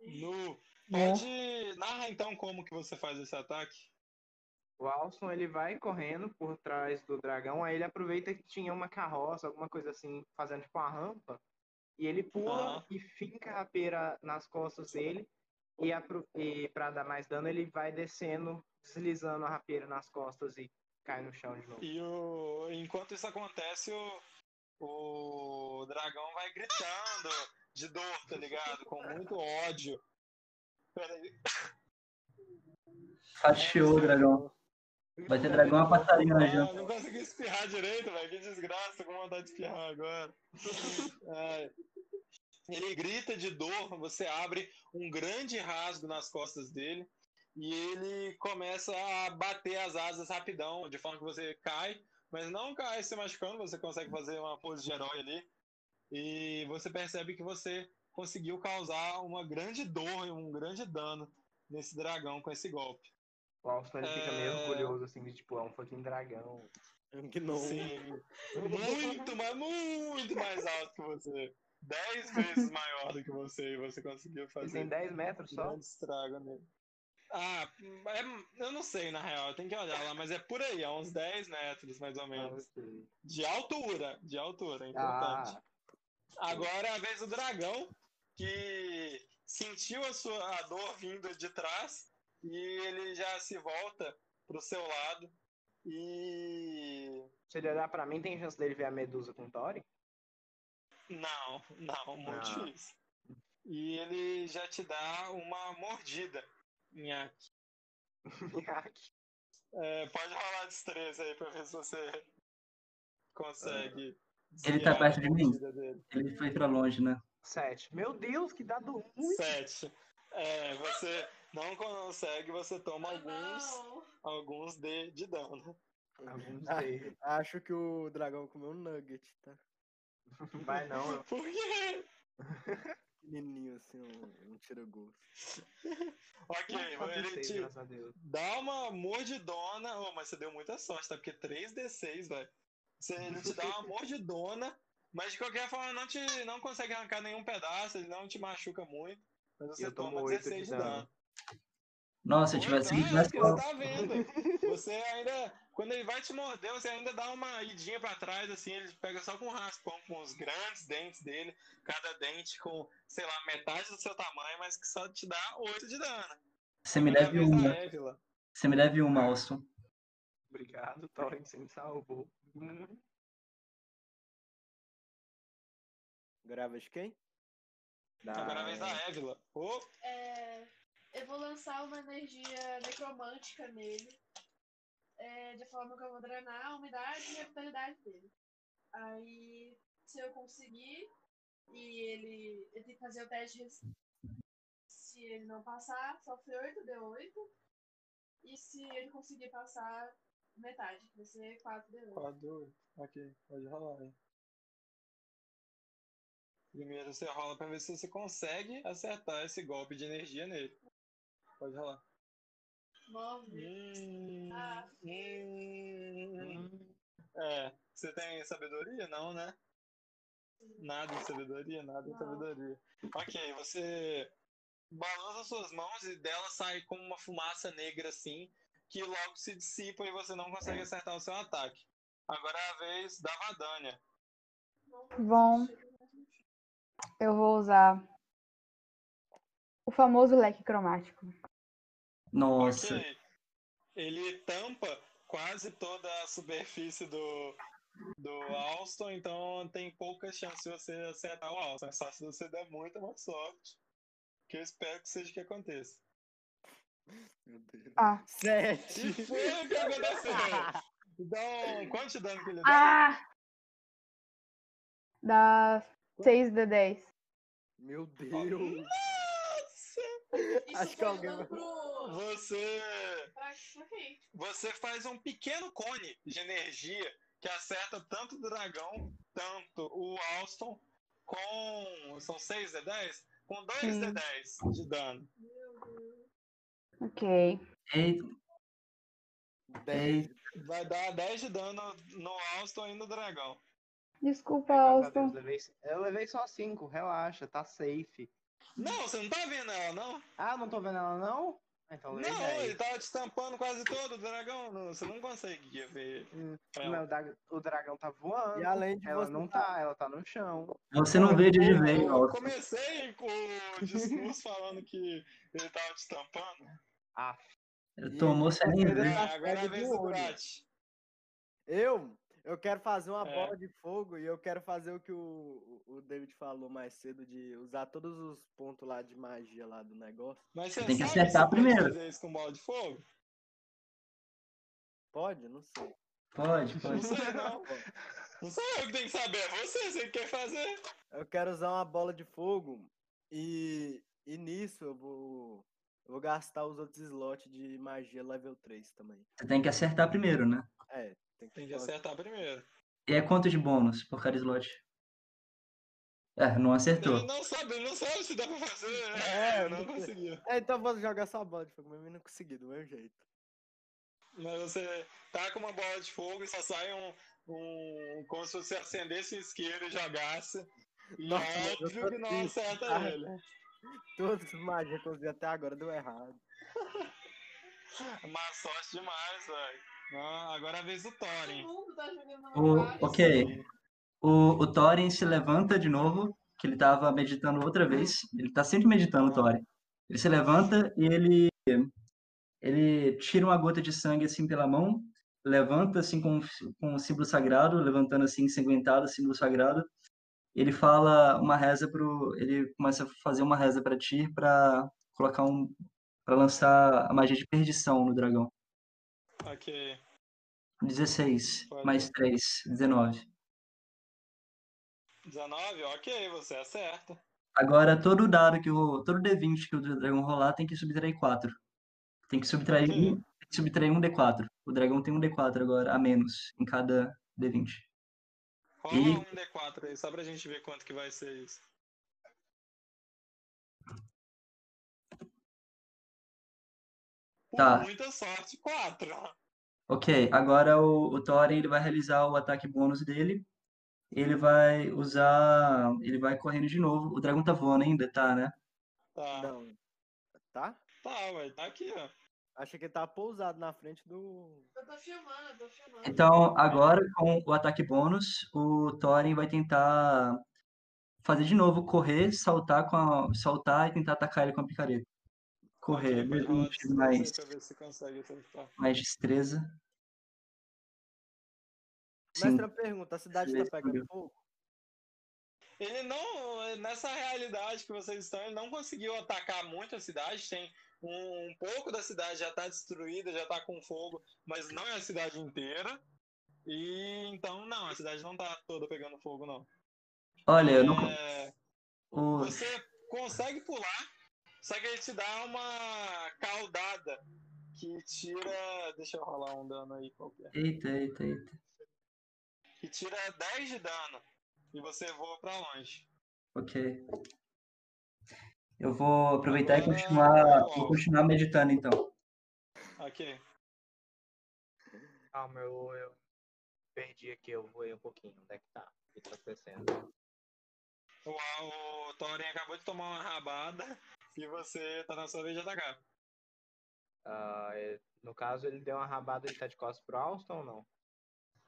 No... Pode. Narra então como que você faz esse ataque. O Alson ele vai correndo por trás do dragão, aí ele aproveita que tinha uma carroça, alguma coisa assim, fazendo tipo uma rampa, e ele pula ah. e finca a rapieira nas costas dele, e, e para dar mais dano ele vai descendo, deslizando a rapieira nas costas e cai no chão de novo. E o... enquanto isso acontece, o... o dragão vai gritando de dor, tá ligado? Com muito ódio. Peraí. Fatiou o dragão. Vai ter dragão a passarinho na janta. Não consegui espirrar direito, velho. Que desgraça, com vontade de espirrar agora. É. Ele grita de dor, você abre um grande rasgo nas costas dele e ele começa a bater as asas rapidão, de forma que você cai, mas não cai se machucando, você consegue fazer uma pose de herói ali. E você percebe que você conseguiu causar uma grande dor e um grande dano nesse dragão com esse golpe. O Alston ele é... fica meio é. orgulhoso, assim, de tipo, é um fucking dragão. Que não. Sim. muito, mas muito mais alto que você. Dez vezes maior do que você e você conseguiu fazer. Ele tem 10 metros só? Um estrago nele. Ah, é, eu não sei, na real, tem que olhar lá, mas é por aí, é uns 10 metros, mais ou menos. Ah, de altura, de altura, é importante. Ah. Agora é a vez do dragão, que sentiu a sua a dor vindo de trás e ele já se volta pro seu lado e. Se ele olhar pra mim, tem chance dele ver a Medusa com o Tori? Não, não, muito ah. difícil. E ele já te dá uma mordida, Nhaque. Nhaque. É, pode rolar destreza aí pra ver se você consegue. Ele tá perto de mim? Dele. Ele foi pra longe, né? Sete. Meu Deus, que dado muito. Sete. É, você não consegue, você toma alguns, alguns de, de dano. Alguns ah, de. Acho que o dragão comeu um nugget, tá? Vai não. Por quê? Pequenininho assim, um, um tira-gosto. ok, ele te dá uma mordidona. Oh, mas você deu muita sorte, tá? Porque 3d6, velho. Ele te dá uma mordidona, mas de qualquer forma não, te, não consegue arrancar nenhum pedaço, ele não te machuca muito. Mas você toma 16 de dano. Nossa, eu tivesse seguido mais Você tá vendo. Você ainda. Quando ele vai te morder, você ainda dá uma idinha pra trás, assim, ele pega só com um raspão, com os grandes dentes dele, cada dente com, sei lá, metade do seu tamanho, mas que só te dá 8 de dano. Você me deve uma. Você me deve uma, Alston. Obrigado, Thorin, você me salvou. Grava de quem? Da... Agora é a vez da Évila. Oh. É, eu vou lançar uma energia necromântica nele. É, de forma que eu vou drenar a umidade e a vitalidade dele. Aí, se eu conseguir, e ele, ele tem que fazer o teste de Se ele não passar, sofre 8, deu 8. E se ele conseguir passar, metade, vai ser 4 deu 8. 4 deu 8. Ok, pode rolar aí. Primeiro você rola pra ver se você consegue acertar esse golpe de energia nele. Pode rolar. Nove. Hum, ah. hum, é. Você tem sabedoria? Não, né? Nada de sabedoria? Nada de sabedoria. Ok, você balança suas mãos e dela sai como uma fumaça negra assim, que logo se dissipa e você não consegue acertar o seu ataque. Agora é a vez da Vadania. Bom, eu vou usar o famoso leque cromático. Nossa. Okay. Ele tampa quase toda a superfície do, do Alston, então tem pouca chance de você acertar o Alston. É só se você der muita má sorte. Que eu espero que seja o que aconteça. Meu Deus. Ah. Sete. E foi o que aconteceu. Então, quanto dano que ele dá? Ah! Dá 6 de 10. Meu Deus! Nossa! Acho que alguém Você. Você faz um pequeno cone de energia que acerta tanto o dragão, tanto o Alston, com. São 6 de 10? Com 2 de 10 de dano. Ok. Eita. 10. Vai dar 10 de dano no Alston e no dragão. Desculpa, Austin. Eu levei só cinco, relaxa, tá safe. Não, você não tá vendo ela, não? Ah, não tô vendo ela, não? Então, não, ele tava te tampando quase todo o dragão. Não, você não consegue ver. Hum, não, o dragão tá voando. E além de ela não tá, ela tá no chão. Você não vê de onde vem, Eu comecei com o discurso falando que ele tava te tampando. Ah. Tomou sem. Agora é a vez do Brat. Eu? Eu quero fazer uma é. bola de fogo e eu quero fazer o que o, o David falou mais cedo de usar todos os pontos lá de magia lá do negócio. Mas você tem que acertar primeiro. fazer isso com bola de fogo? Pode? Não sei. Pode, pode. Não sei não. Não sou eu que tenho que saber, é você, você quer fazer. Eu quero usar uma bola de fogo e, e nisso eu vou, eu vou gastar os outros slots de magia level 3 também. Você tem que acertar primeiro, né? É, tem que, Tem que acertar primeiro. E é quanto de bônus por cada slot? É, não acertou. Ele não sabe, ele não sabe se dá pra fazer. É, é não conseguiu. É, então vou jogar só a bola de fogo, mas eu não consegui, do meu jeito. Mas você tá com uma bola de fogo e só sai um. um como se você acendesse um isqueiro e jogasse. E Nossa, óbvio que não acerta ah, ele. Todos os magias que eu vi até agora deu errado. Má sorte demais, velho. Ah, agora é a vez do Thorin. Tá o, ok. O, o Thorin se levanta de novo, que ele estava meditando outra vez. Ele está sempre meditando, o Thorin. Ele se levanta e ele, ele tira uma gota de sangue assim pela mão, levanta assim com, com o símbolo sagrado, levantando assim ensanguentado o símbolo sagrado. Ele fala uma reza pro, ele começa a fazer uma reza para ti para colocar um para lançar a magia de perdição no dragão. Ok. 16, Pode. mais 3, 19. 19, ok, você acerta. Agora, todo dado que o. Todo D20 que o dragão rolar tem que subtrair 4. Tem que subtrair, okay. um, tem que subtrair um D4. O dragão tem um D4 agora, a menos, em cada D20. Rola e... um D4 aí, só pra gente ver quanto que vai ser isso. Tá. muita sorte, 4. Ok, agora o, o Thorin ele vai realizar o ataque bônus dele. Ele vai usar. Ele vai correndo de novo. O dragão tá voando ainda, tá, né? Tá. Não. Tá? Tá, ué, tá aqui, ó. Achei que ele tava pousado na frente do. Eu tô filmando, eu tô filmando. Então, agora com o ataque bônus, o Thorin vai tentar fazer de novo, correr, saltar com a, saltar e tentar atacar ele com a picareta correr, okay, mais, mais destreza. Mas uma pergunta, a cidade está pegando fogo? Ele não, nessa realidade que vocês estão, ele não conseguiu atacar muito a cidade. Tem um, um pouco da cidade já está destruída, já está com fogo, mas não é a cidade inteira. E então, não, a cidade não está toda pegando fogo, não. Olha, eu não. É, você consegue pular só que ele te dá uma caudada que tira. Deixa eu rolar um dano aí qualquer. Eita, eita, eita. Que tira 10 de dano. E você voa pra longe. Ok. Eu vou aproveitar Agora, e continuar. Vou continuar meditando então. Ok. Calma, eu, eu perdi aqui, eu voei um pouquinho. Onde é que tá? O que tá acontecendo? O, o Thorin acabou de tomar uma rabada e você tá na sua vez de atacar. Uh, no caso, ele deu uma rabada, ele tá de costas pro Alston ou não?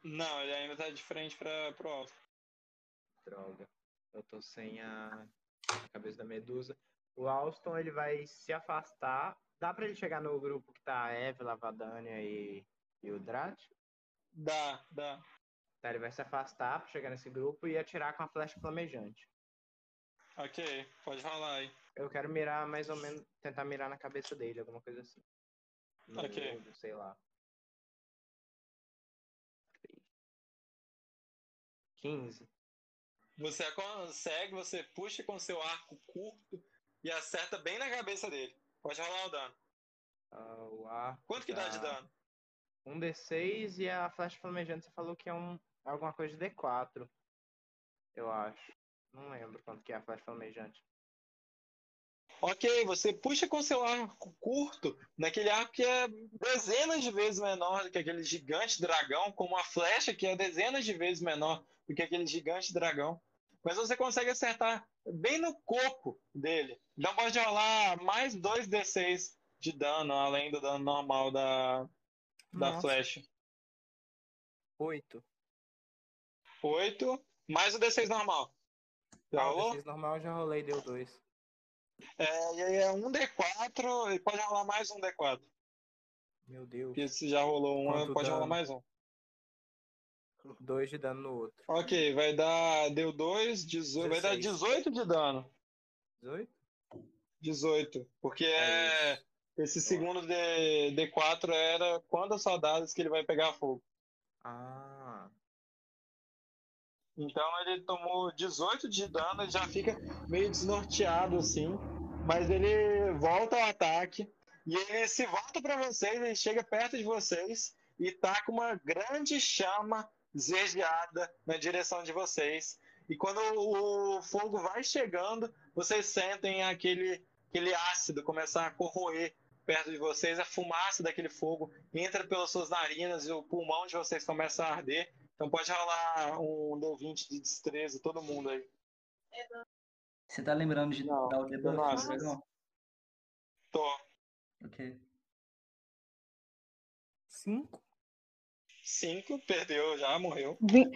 Não, ele ainda tá de frente pra, pro Alston. Droga. Eu tô sem a, a cabeça da medusa. O Alston, ele vai se afastar. Dá pra ele chegar no grupo que tá a Eve, Lavadania e, e o Drat? Dá, dá. Tá, ele vai se afastar pra chegar nesse grupo e atirar com a flecha flamejante. Ok, pode rolar aí. Eu quero mirar mais ou menos, tentar mirar na cabeça dele, alguma coisa assim. No ok. Olho, sei lá. 15. Você consegue, você puxa com seu arco curto e acerta bem na cabeça dele. Pode rolar o dano. Uh, o arco Quanto que dá de dano? Um D6 e a flecha flamejante você falou que é um, alguma coisa de D4. Eu acho. Não lembro quanto que é a flecha flamejante. Ok, você puxa com seu arco curto, naquele arco que é dezenas de vezes menor do que aquele gigante dragão, com uma flecha que é dezenas de vezes menor do que aquele gigante dragão. mas você consegue acertar bem no corpo dele. Então pode rolar mais 2d6 de dano, além do dano normal da, da Nossa. flecha. Oito. 8, mais o d6 normal. Já o rolou? D6 normal já rolei, deu dois. É, e aí é um D4 e pode rolar mais um D4. Meu Deus. Porque se já rolou um, Quanto pode rolar dano? mais um. Dois de dano no outro. Ok, vai dar. Deu 2, 18. Vai dar 16. 18 de dano. 18? 18. Porque É é, esse segundo D, D4 era quantas soldados que ele vai pegar fogo. Ah. Então ele tomou 18 de dano e já fica meio desnorteado assim. Mas ele volta ao ataque. E ele se volta para vocês, ele chega perto de vocês e tá com uma grande chama esverdeada na direção de vocês. E quando o fogo vai chegando, vocês sentem aquele, aquele ácido começar a corroer perto de vocês, a fumaça daquele fogo entra pelas suas narinas e o pulmão de vocês começa a arder. Então pode rolar um D20 de destreza, todo mundo aí. Você tá lembrando de Não, dar o debuff acho. dragão? Tô. Ok. Cinco? 5, perdeu já, morreu. Vin-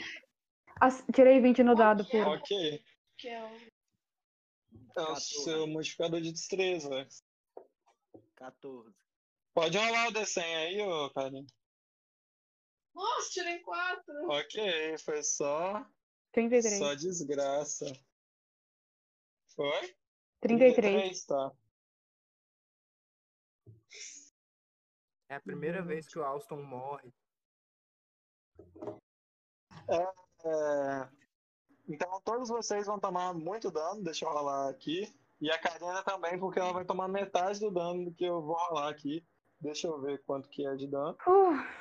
As- Tirei 20 no dado Ok. puro. Ok. Que é o. É 14. seu modificador de destreza. velho. 14. Pode rolar o D100 aí, ô Karim. Nossa, tirei 4! Ok, foi só, 33. só desgraça. Foi? 33. tá. É a primeira vez que o Alston morre. É, Então todos vocês vão tomar muito dano, deixa eu rolar aqui. E a Karina também, porque ela vai tomar metade do dano que eu vou rolar aqui. Deixa eu ver quanto que é de dano. Uh,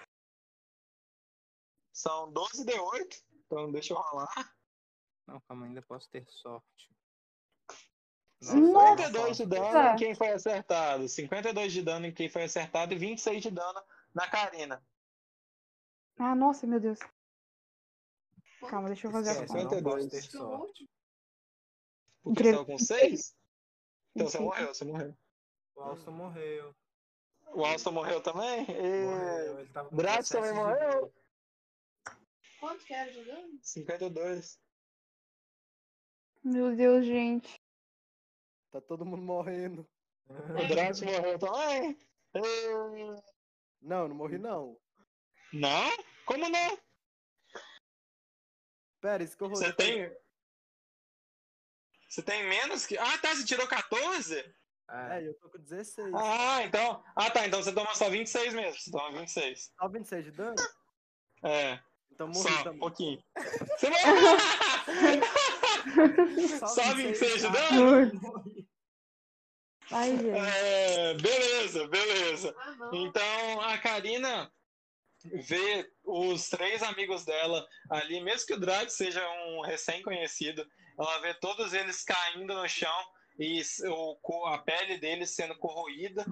São 12 D8, então deixa eu rolar. Não, calma, ainda posso ter sorte. Nossa! 52 de dano Nossa! em quem foi acertado. 52 de dano em quem foi acertado e 26 de dano na Karina. ah, nossa, meu Deus. Calma, deixa eu fazer a conta. eu não posso 52. ter sorte. Porque Entre- com 6? Então você morreu, você morreu. O Alston morreu. O Alston morreu também? E... Morreu. Ele tava com Drax 17 também de morreu? Quanto que era dano? 52. Meu Deus, gente. Tá todo mundo morrendo. O Drax morreu também? E... Não, não morri não. Não? Como não? Pera, isso que eu rolei. Você tem. Você tem menos que. Ah, tá, você tirou 14? É, eu tô com 16. Ah, então. Ah, tá, então você toma só 26 mesmo. Você toma 26. Só 26 de dano? É, Então morri só um também. pouquinho. Você morreu! Só 26 de dano? Ai, gente. É, beleza, beleza. Ah. Então a Karina vê os três amigos dela ali, mesmo que o Drag seja um recém-conhecido, ela vê todos eles caindo no chão e o, a pele deles sendo corroída.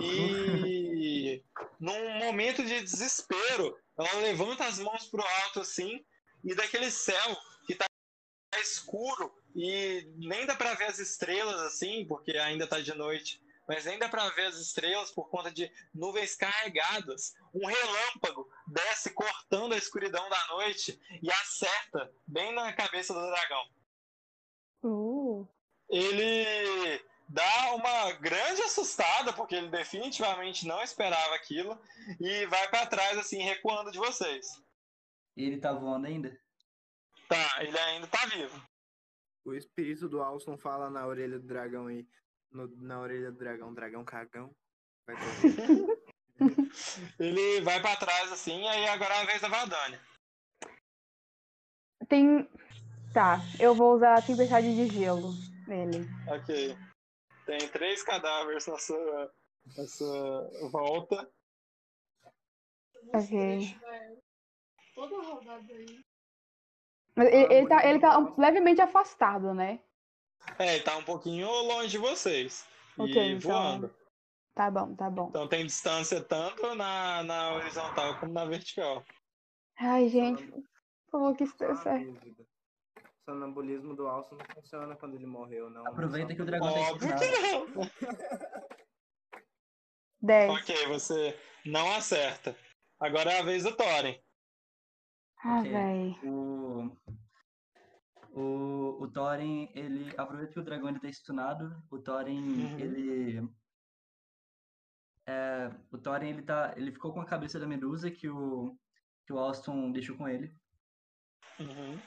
E num momento de desespero, ela levanta as mãos pro alto assim, e daquele céu que tá escuro e nem dá pra ver as estrelas assim, porque ainda tá de noite mas nem dá pra ver as estrelas por conta de nuvens carregadas. Um relâmpago desce cortando a escuridão da noite e acerta bem na cabeça do dragão. Uh, Ele dá uma grande assustada, porque ele definitivamente não esperava aquilo, e vai pra trás assim, recuando de vocês. Ele tá voando ainda? Tá, ele ainda tá vivo. O espírito do Alston fala na orelha do dragão aí. no- na orelha do dragão, dragão cagão. Vai Ele vai pra trás assim, e aí agora é a vez da Valdânia. tem. Tá, eu vou usar a tempestade de gelo nele. Ok. Tem três cadáveres na sua, na sua volta. Ok. Toda rodada aí. Mas ele, ele tá, ele tá levemente afastado, né? É, ele tá um pouquinho longe de vocês. Ok, e então- voando. Tá bom, tá bom. Então tem distância tanto na, na horizontal como na vertical. Ai, gente, favor que isso dúvida. sonambulismo do Alson não funciona quando ele morreu, não. Aproveita que o dragão Óbvio tá que não. 10. Ok, você não acerta. Agora é a vez do Thorin. Ah, Ok. véi. O, o, o Thorin, ele aproveita que o dragão ele tá stunado. O Thorin, Uhum. ele. É, o Thorin, ele, tá, ele ficou com a cabeça da medusa que o, que o Alston deixou com ele. Uhum.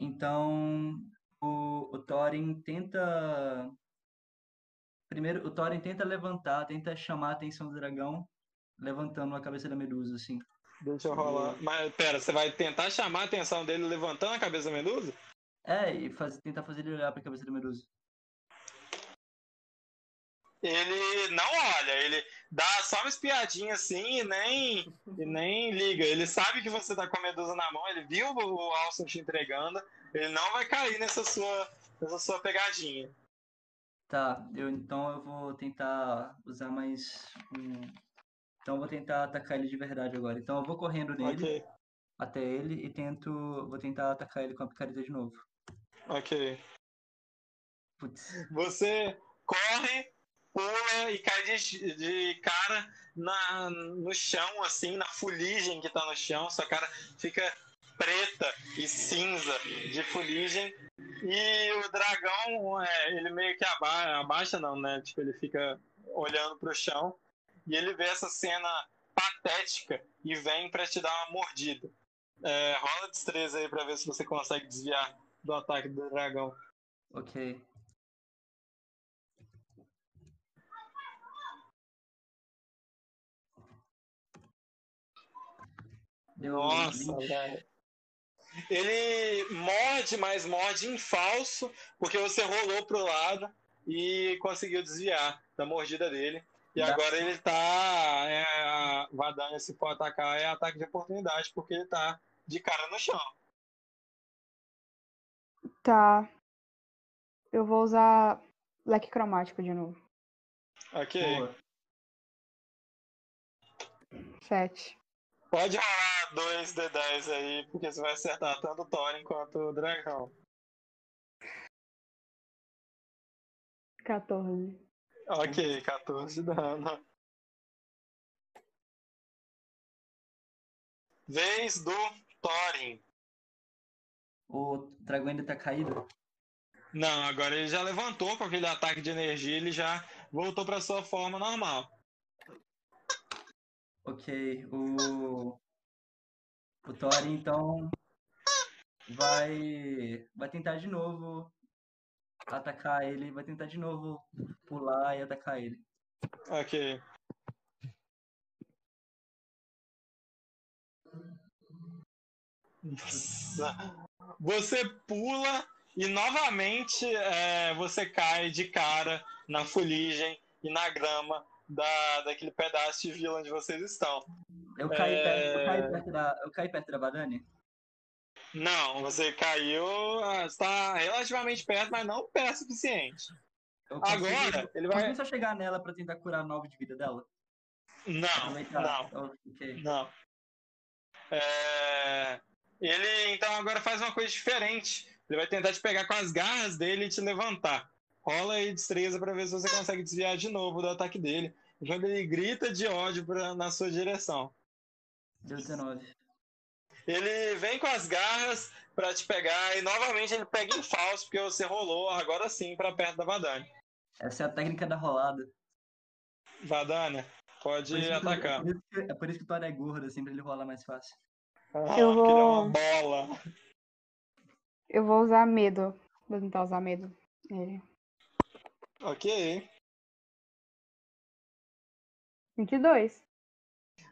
Então, o, o Thorin tenta. Primeiro, o Thorin tenta levantar, tenta chamar a atenção do dragão, levantando a cabeça da medusa, assim. Deixa eu rolar. Mas pera, você vai tentar chamar a atenção dele levantando a cabeça da medusa? É, e faz, tentar fazer ele olhar pra cabeça da medusa. Ele não olha, ele dá só uma espiadinha assim e nem, e nem liga. Ele sabe que você tá com a medusa na mão, ele viu o Alson te entregando, ele não vai cair nessa sua, nessa sua pegadinha. Tá, eu, então eu vou tentar usar mais um. Então eu vou tentar atacar ele de verdade agora. Então eu vou correndo nele Ok, até ele e tento. Vou tentar atacar ele com a picareta de novo. ok. Putz. Você corre, pula e cai de, de cara na, no chão, assim, na fuligem que tá no chão. Sua cara fica preta e cinza de fuligem. E o dragão, é, ele meio que aba abaixa, não, né? Tipo, ele fica olhando pro chão e ele vê essa cena patética e vem pra te dar uma mordida. É, rola destreza aí pra ver se você consegue desviar do ataque do dragão. Ok. Deu Nossa, 20. velho. Ele morde, mas morde em falso, porque você rolou pro lado e conseguiu desviar da mordida dele. E Dá- agora ele tá. É, Vadania, se for atacar, é ataque de oportunidade, porque ele tá de cara no chão. Tá. Eu vou usar leque cromático de novo. Ok. Boa. 7. Pode rolar dois D10 aí, porque você vai acertar tanto o Thorin quanto o dragão. 14. Ok, 14 dano. Vez do Thorin. O dragão ainda tá caído? Não, agora ele já levantou com aquele ataque de energia, ele já voltou para sua forma normal. Ok. O. O Thorin, então. Vai. Vai tentar de novo atacar ele. Vai tentar de novo pular e atacar ele. Ok. Nossa. Você pula e novamente é, você cai de cara na fuligem e na grama da, daquele pedaço de vila onde vocês estão. Eu caí, É. perto, eu caí perto da. Eu caí perto da Badani? Não, você caiu, ah, está relativamente perto, mas não perto o suficiente. Agora, ele vai. Consegui só chegar nela pra tentar curar 9 de vida dela? Não, Aproveitar. não. Ok. Não. É, Ele então agora faz uma coisa diferente. Ele vai tentar te pegar com as garras dele e te levantar. Rola aí destreza pra ver se você consegue desviar de novo do ataque dele. Quando ele grita de ódio pra, na sua direção. Deu 19. Ele vem com as garras pra te pegar e novamente ele pega em falso porque você rolou agora sim pra perto da Vadania. Essa é a técnica da rolada. Vadania, pode Por o- atacar. por isso que- É por isso que o Thor é gordo, assim, pra ele rolar mais fácil. Ah, Eu ele é vou- uma bola. Eu vou usar medo. Vou tentar usar medo nele. Ok. 22.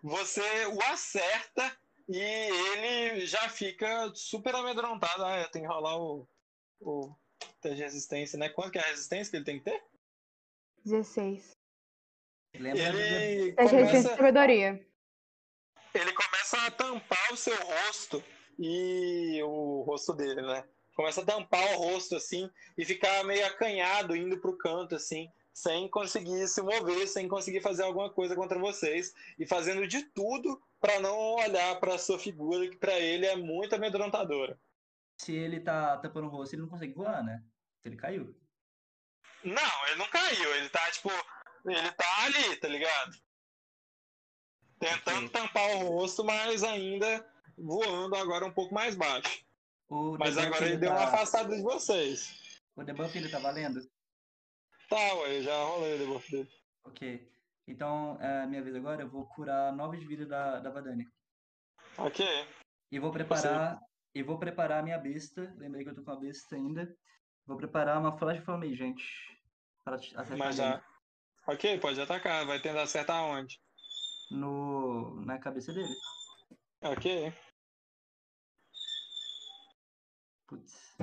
você o acerta e ele já fica super amedrontado. Ah, eu tenho que rolar o, o teste de resistência, né? Quanto que é a resistência que ele tem que ter? 16. Ele Lembra de começa, sabedoria. ele começa a tampar o seu rosto e o rosto dele, né? Começa a tampar o rosto assim e ficar meio acanhado indo pro canto assim, sem conseguir se mover, sem conseguir fazer alguma coisa contra vocês e fazendo de tudo para não olhar para sua figura que para ele é muito amedrontadora. se ele tá tampando o rosto, ele não consegue voar, né? Se ele caiu. Não, ele não caiu. Ele tá, tipo, ele tá ali, tá ligado? Tentando tampar o rosto, mas ainda voando agora um pouco mais baixo. O Mas agora ele deu tá... uma afastada de vocês. O debuff ele tá valendo? Tá, ué, já rolei o debuff dele. Ok. Então, é minha vez agora, eu vou curar 9 de vida da, da Vadani. Ok. E vou preparar. E vou preparar a minha besta. Lembrei que eu tô com a besta ainda. Vou preparar uma Flash Flamejante. Para acertar Mas já. Ok, pode atacar. Vai tentar acertar onde? no, na cabeça dele. Ok. Putz.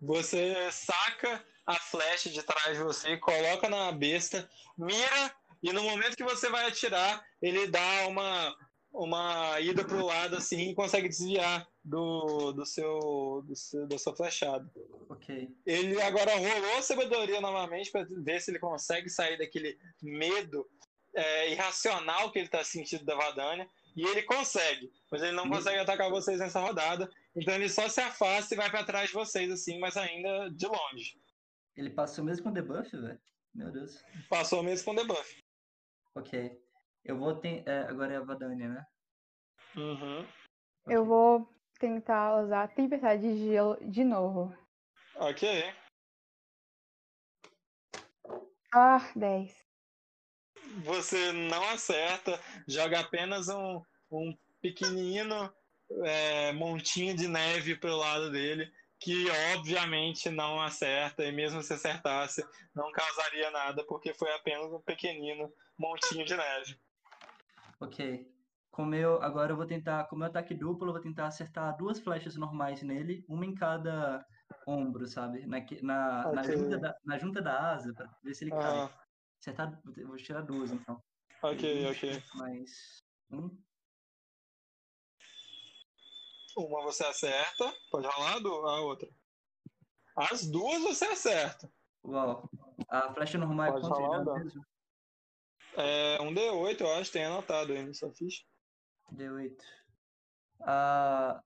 Você saca a flecha de trás de você, coloca na besta, mira, e no momento que você vai atirar, ele dá uma, uma ida pro lado assim e consegue desviar do, do, seu, do seu da sua flechada. Ok. Ele agora rolou a sabedoria novamente para ver se ele consegue sair daquele medo é, irracional que ele tá sentindo da Vadania. E ele consegue, mas ele não consegue atacar vocês nessa rodada. Então ele só se afasta e vai para trás de vocês, assim, mas ainda de longe. Ele passou mesmo com debuff, velho? Meu Deus. Passou mesmo com debuff. Ok. Eu vou ter. É, agora é a Vadania, né? Uhum. Eu vou tentar usar Tempestade de Gelo de novo. Ok. Ah, 10. Você não acerta, joga apenas um, um pequenino é, montinho de neve pro lado dele, que obviamente não acerta, e mesmo se acertasse, não causaria nada, porque foi apenas um pequenino montinho de neve. Ok. Como eu, agora eu vou tentar, com meu ataque duplo, eu vou tentar acertar duas flechas normais nele, uma em cada ombro, sabe? Na, na, na, Ok. junta, da, na junta da asa, pra ver se ele cai. Ah, Acertar, vou tirar duas, então. ok, ok. Mais um. Uma você acerta, pode rolar a outra. As duas você acerta. Uau. A flecha normal é Pode quanto dano dá. mesmo? É um D8, eu acho, tem anotado aí na sua ficha. D8. Ah,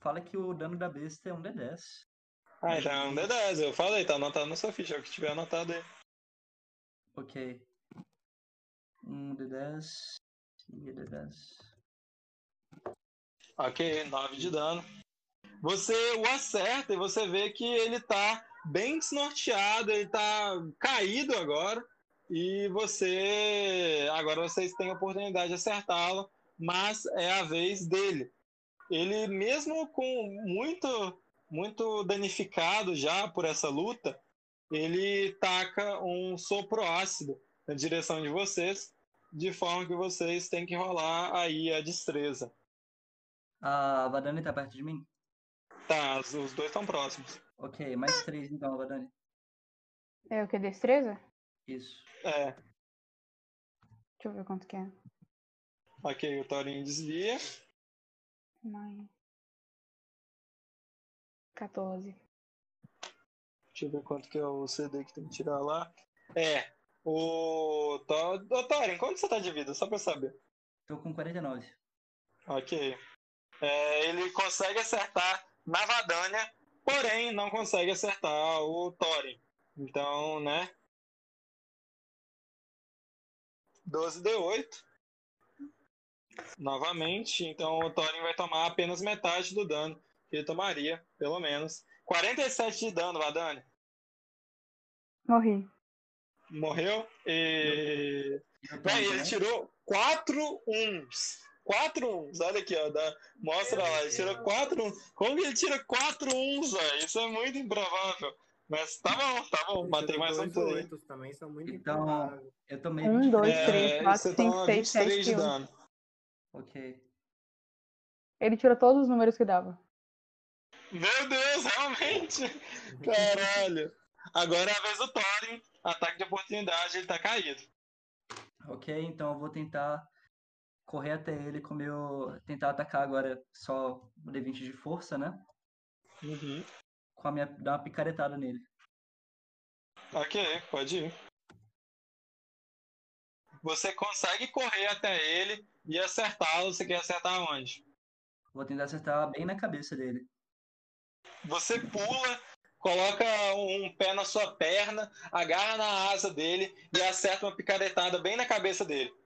fala que o dano da besta é um D10. Ah, então é um D10, eu falei, tá anotado na sua ficha, é o que tiver anotado aí. Ok. Um D10. E D10. Ok, 9 de dano. Você o acerta e você vê que ele tá bem desnorteado, ele tá caído agora. E você. Agora vocês têm a oportunidade de acertá-lo, mas é a vez dele. Ele, mesmo com muito, muito danificado já por essa luta, ele taca um sopro ácido na direção de vocês, de forma que vocês têm que rolar aí a destreza. A Vadani tá perto de mim? Tá, os os dois estão próximos. Ok, mais três então, Vadani. É o que? Destreza? Isso. É, Deixa eu ver quanto que é. ok, o Torinho desvia. Nine. 14. Deixa eu ver quanto que é o CD que tem que tirar lá. É, o. Ô, Torin, quanto você tá de vida? Só pra eu saber. Tô com 49. Ok. É, ele consegue acertar na Vadania, porém não consegue acertar o Thorin. Então, né? 12d8. Novamente, então o Thorin vai tomar apenas metade do dano que ele tomaria, pelo menos. 47 de dano, Vadania. Morri. Morreu e. Véi, ele também? tirou 4 uns. 4 uns, olha aqui, ó. dá- Mostra lá, ele tirou 4 uns. Como que ele tira 4 uns, velho? Isso é muito improvável. Mas tá bom, tá bom. Matei mais um por aí. também são muito Então, improváveis. Eu tomei Um, 23. dois, É, três, quatro, cinco, seis, 23 sete dano. Ok. Ele tirou todos os números que dava. Meu Deus, realmente! Caralho. Agora é a vez do Thorin. Ataque de oportunidade, ele tá caído. Ok, então eu vou tentar correr até ele com o meu. Tentar atacar agora só o D20 de força, né? Uhum. Com a minha. dar uma picaretada nele. Ok, pode ir. Você consegue correr até ele e acertá-lo. Você quer acertar onde? Vou tentar acertar bem na cabeça dele. Você pula, coloca um pé na sua perna, agarra na asa dele e acerta uma picaretada bem na cabeça dele.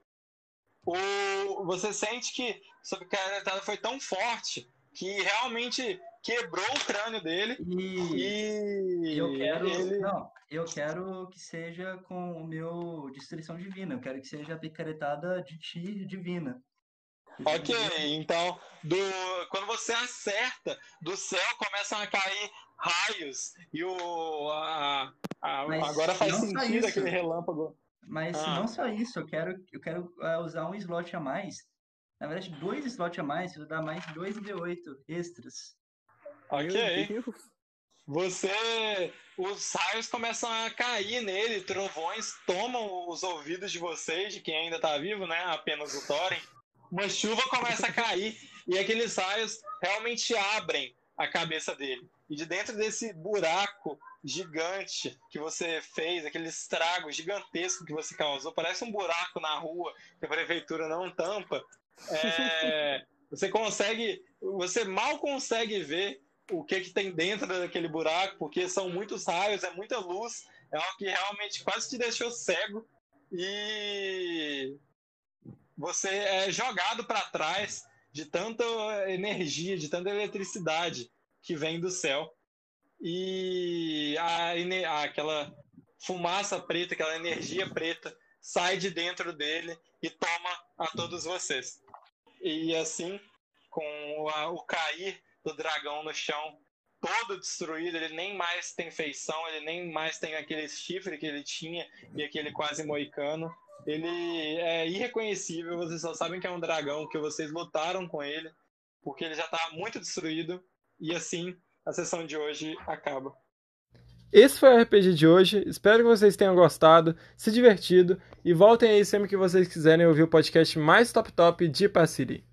O, você sente que sua picaretada foi tão forte que realmente quebrou o crânio dele e, e eu quero ele... não eu quero que seja com o meu destruição divina eu quero que seja a picaretada de ti divina. Ok então do quando você acerta do céu começam a cair raios e o a, a, agora faz sentido aquele relâmpago mas ah. não só isso eu quero eu quero uh, usar um slot a mais na verdade, dois slots a mais, você dá mais dois D8 extras. Ok. Você. Os raios começam a cair nele, trovões tomam os ouvidos de vocês, de quem ainda tá vivo, né? Apenas o Thorin. Uma chuva começa a cair e aqueles raios realmente abrem a cabeça dele. E de dentro desse buraco gigante que você fez, aquele estrago gigantesco que você causou, parece um buraco na rua que a prefeitura não tampa. É, você consegue, você mal consegue ver o que, que tem dentro daquele buraco, porque são muitos raios, é muita luz, é algo que realmente quase te deixou cego. E você é jogado para trás de tanta energia, de tanta eletricidade que vem do céu e a, aquela fumaça preta, aquela energia preta sai de dentro dele e toma a todos vocês. E assim, com a, o cair do dragão no chão, todo destruído, ele nem mais tem feição, ele nem mais tem aquele chifre que ele tinha e aquele quase moicano. Ele é irreconhecível, vocês só sabem que é um dragão, que vocês lutaram com ele, porque ele já está muito destruído. E assim, a sessão de hoje acaba. Esse foi o RPG de hoje. Espero que vocês tenham gostado, se divertido e voltem aí sempre que vocês quiserem ouvir o podcast mais top top de Passiri.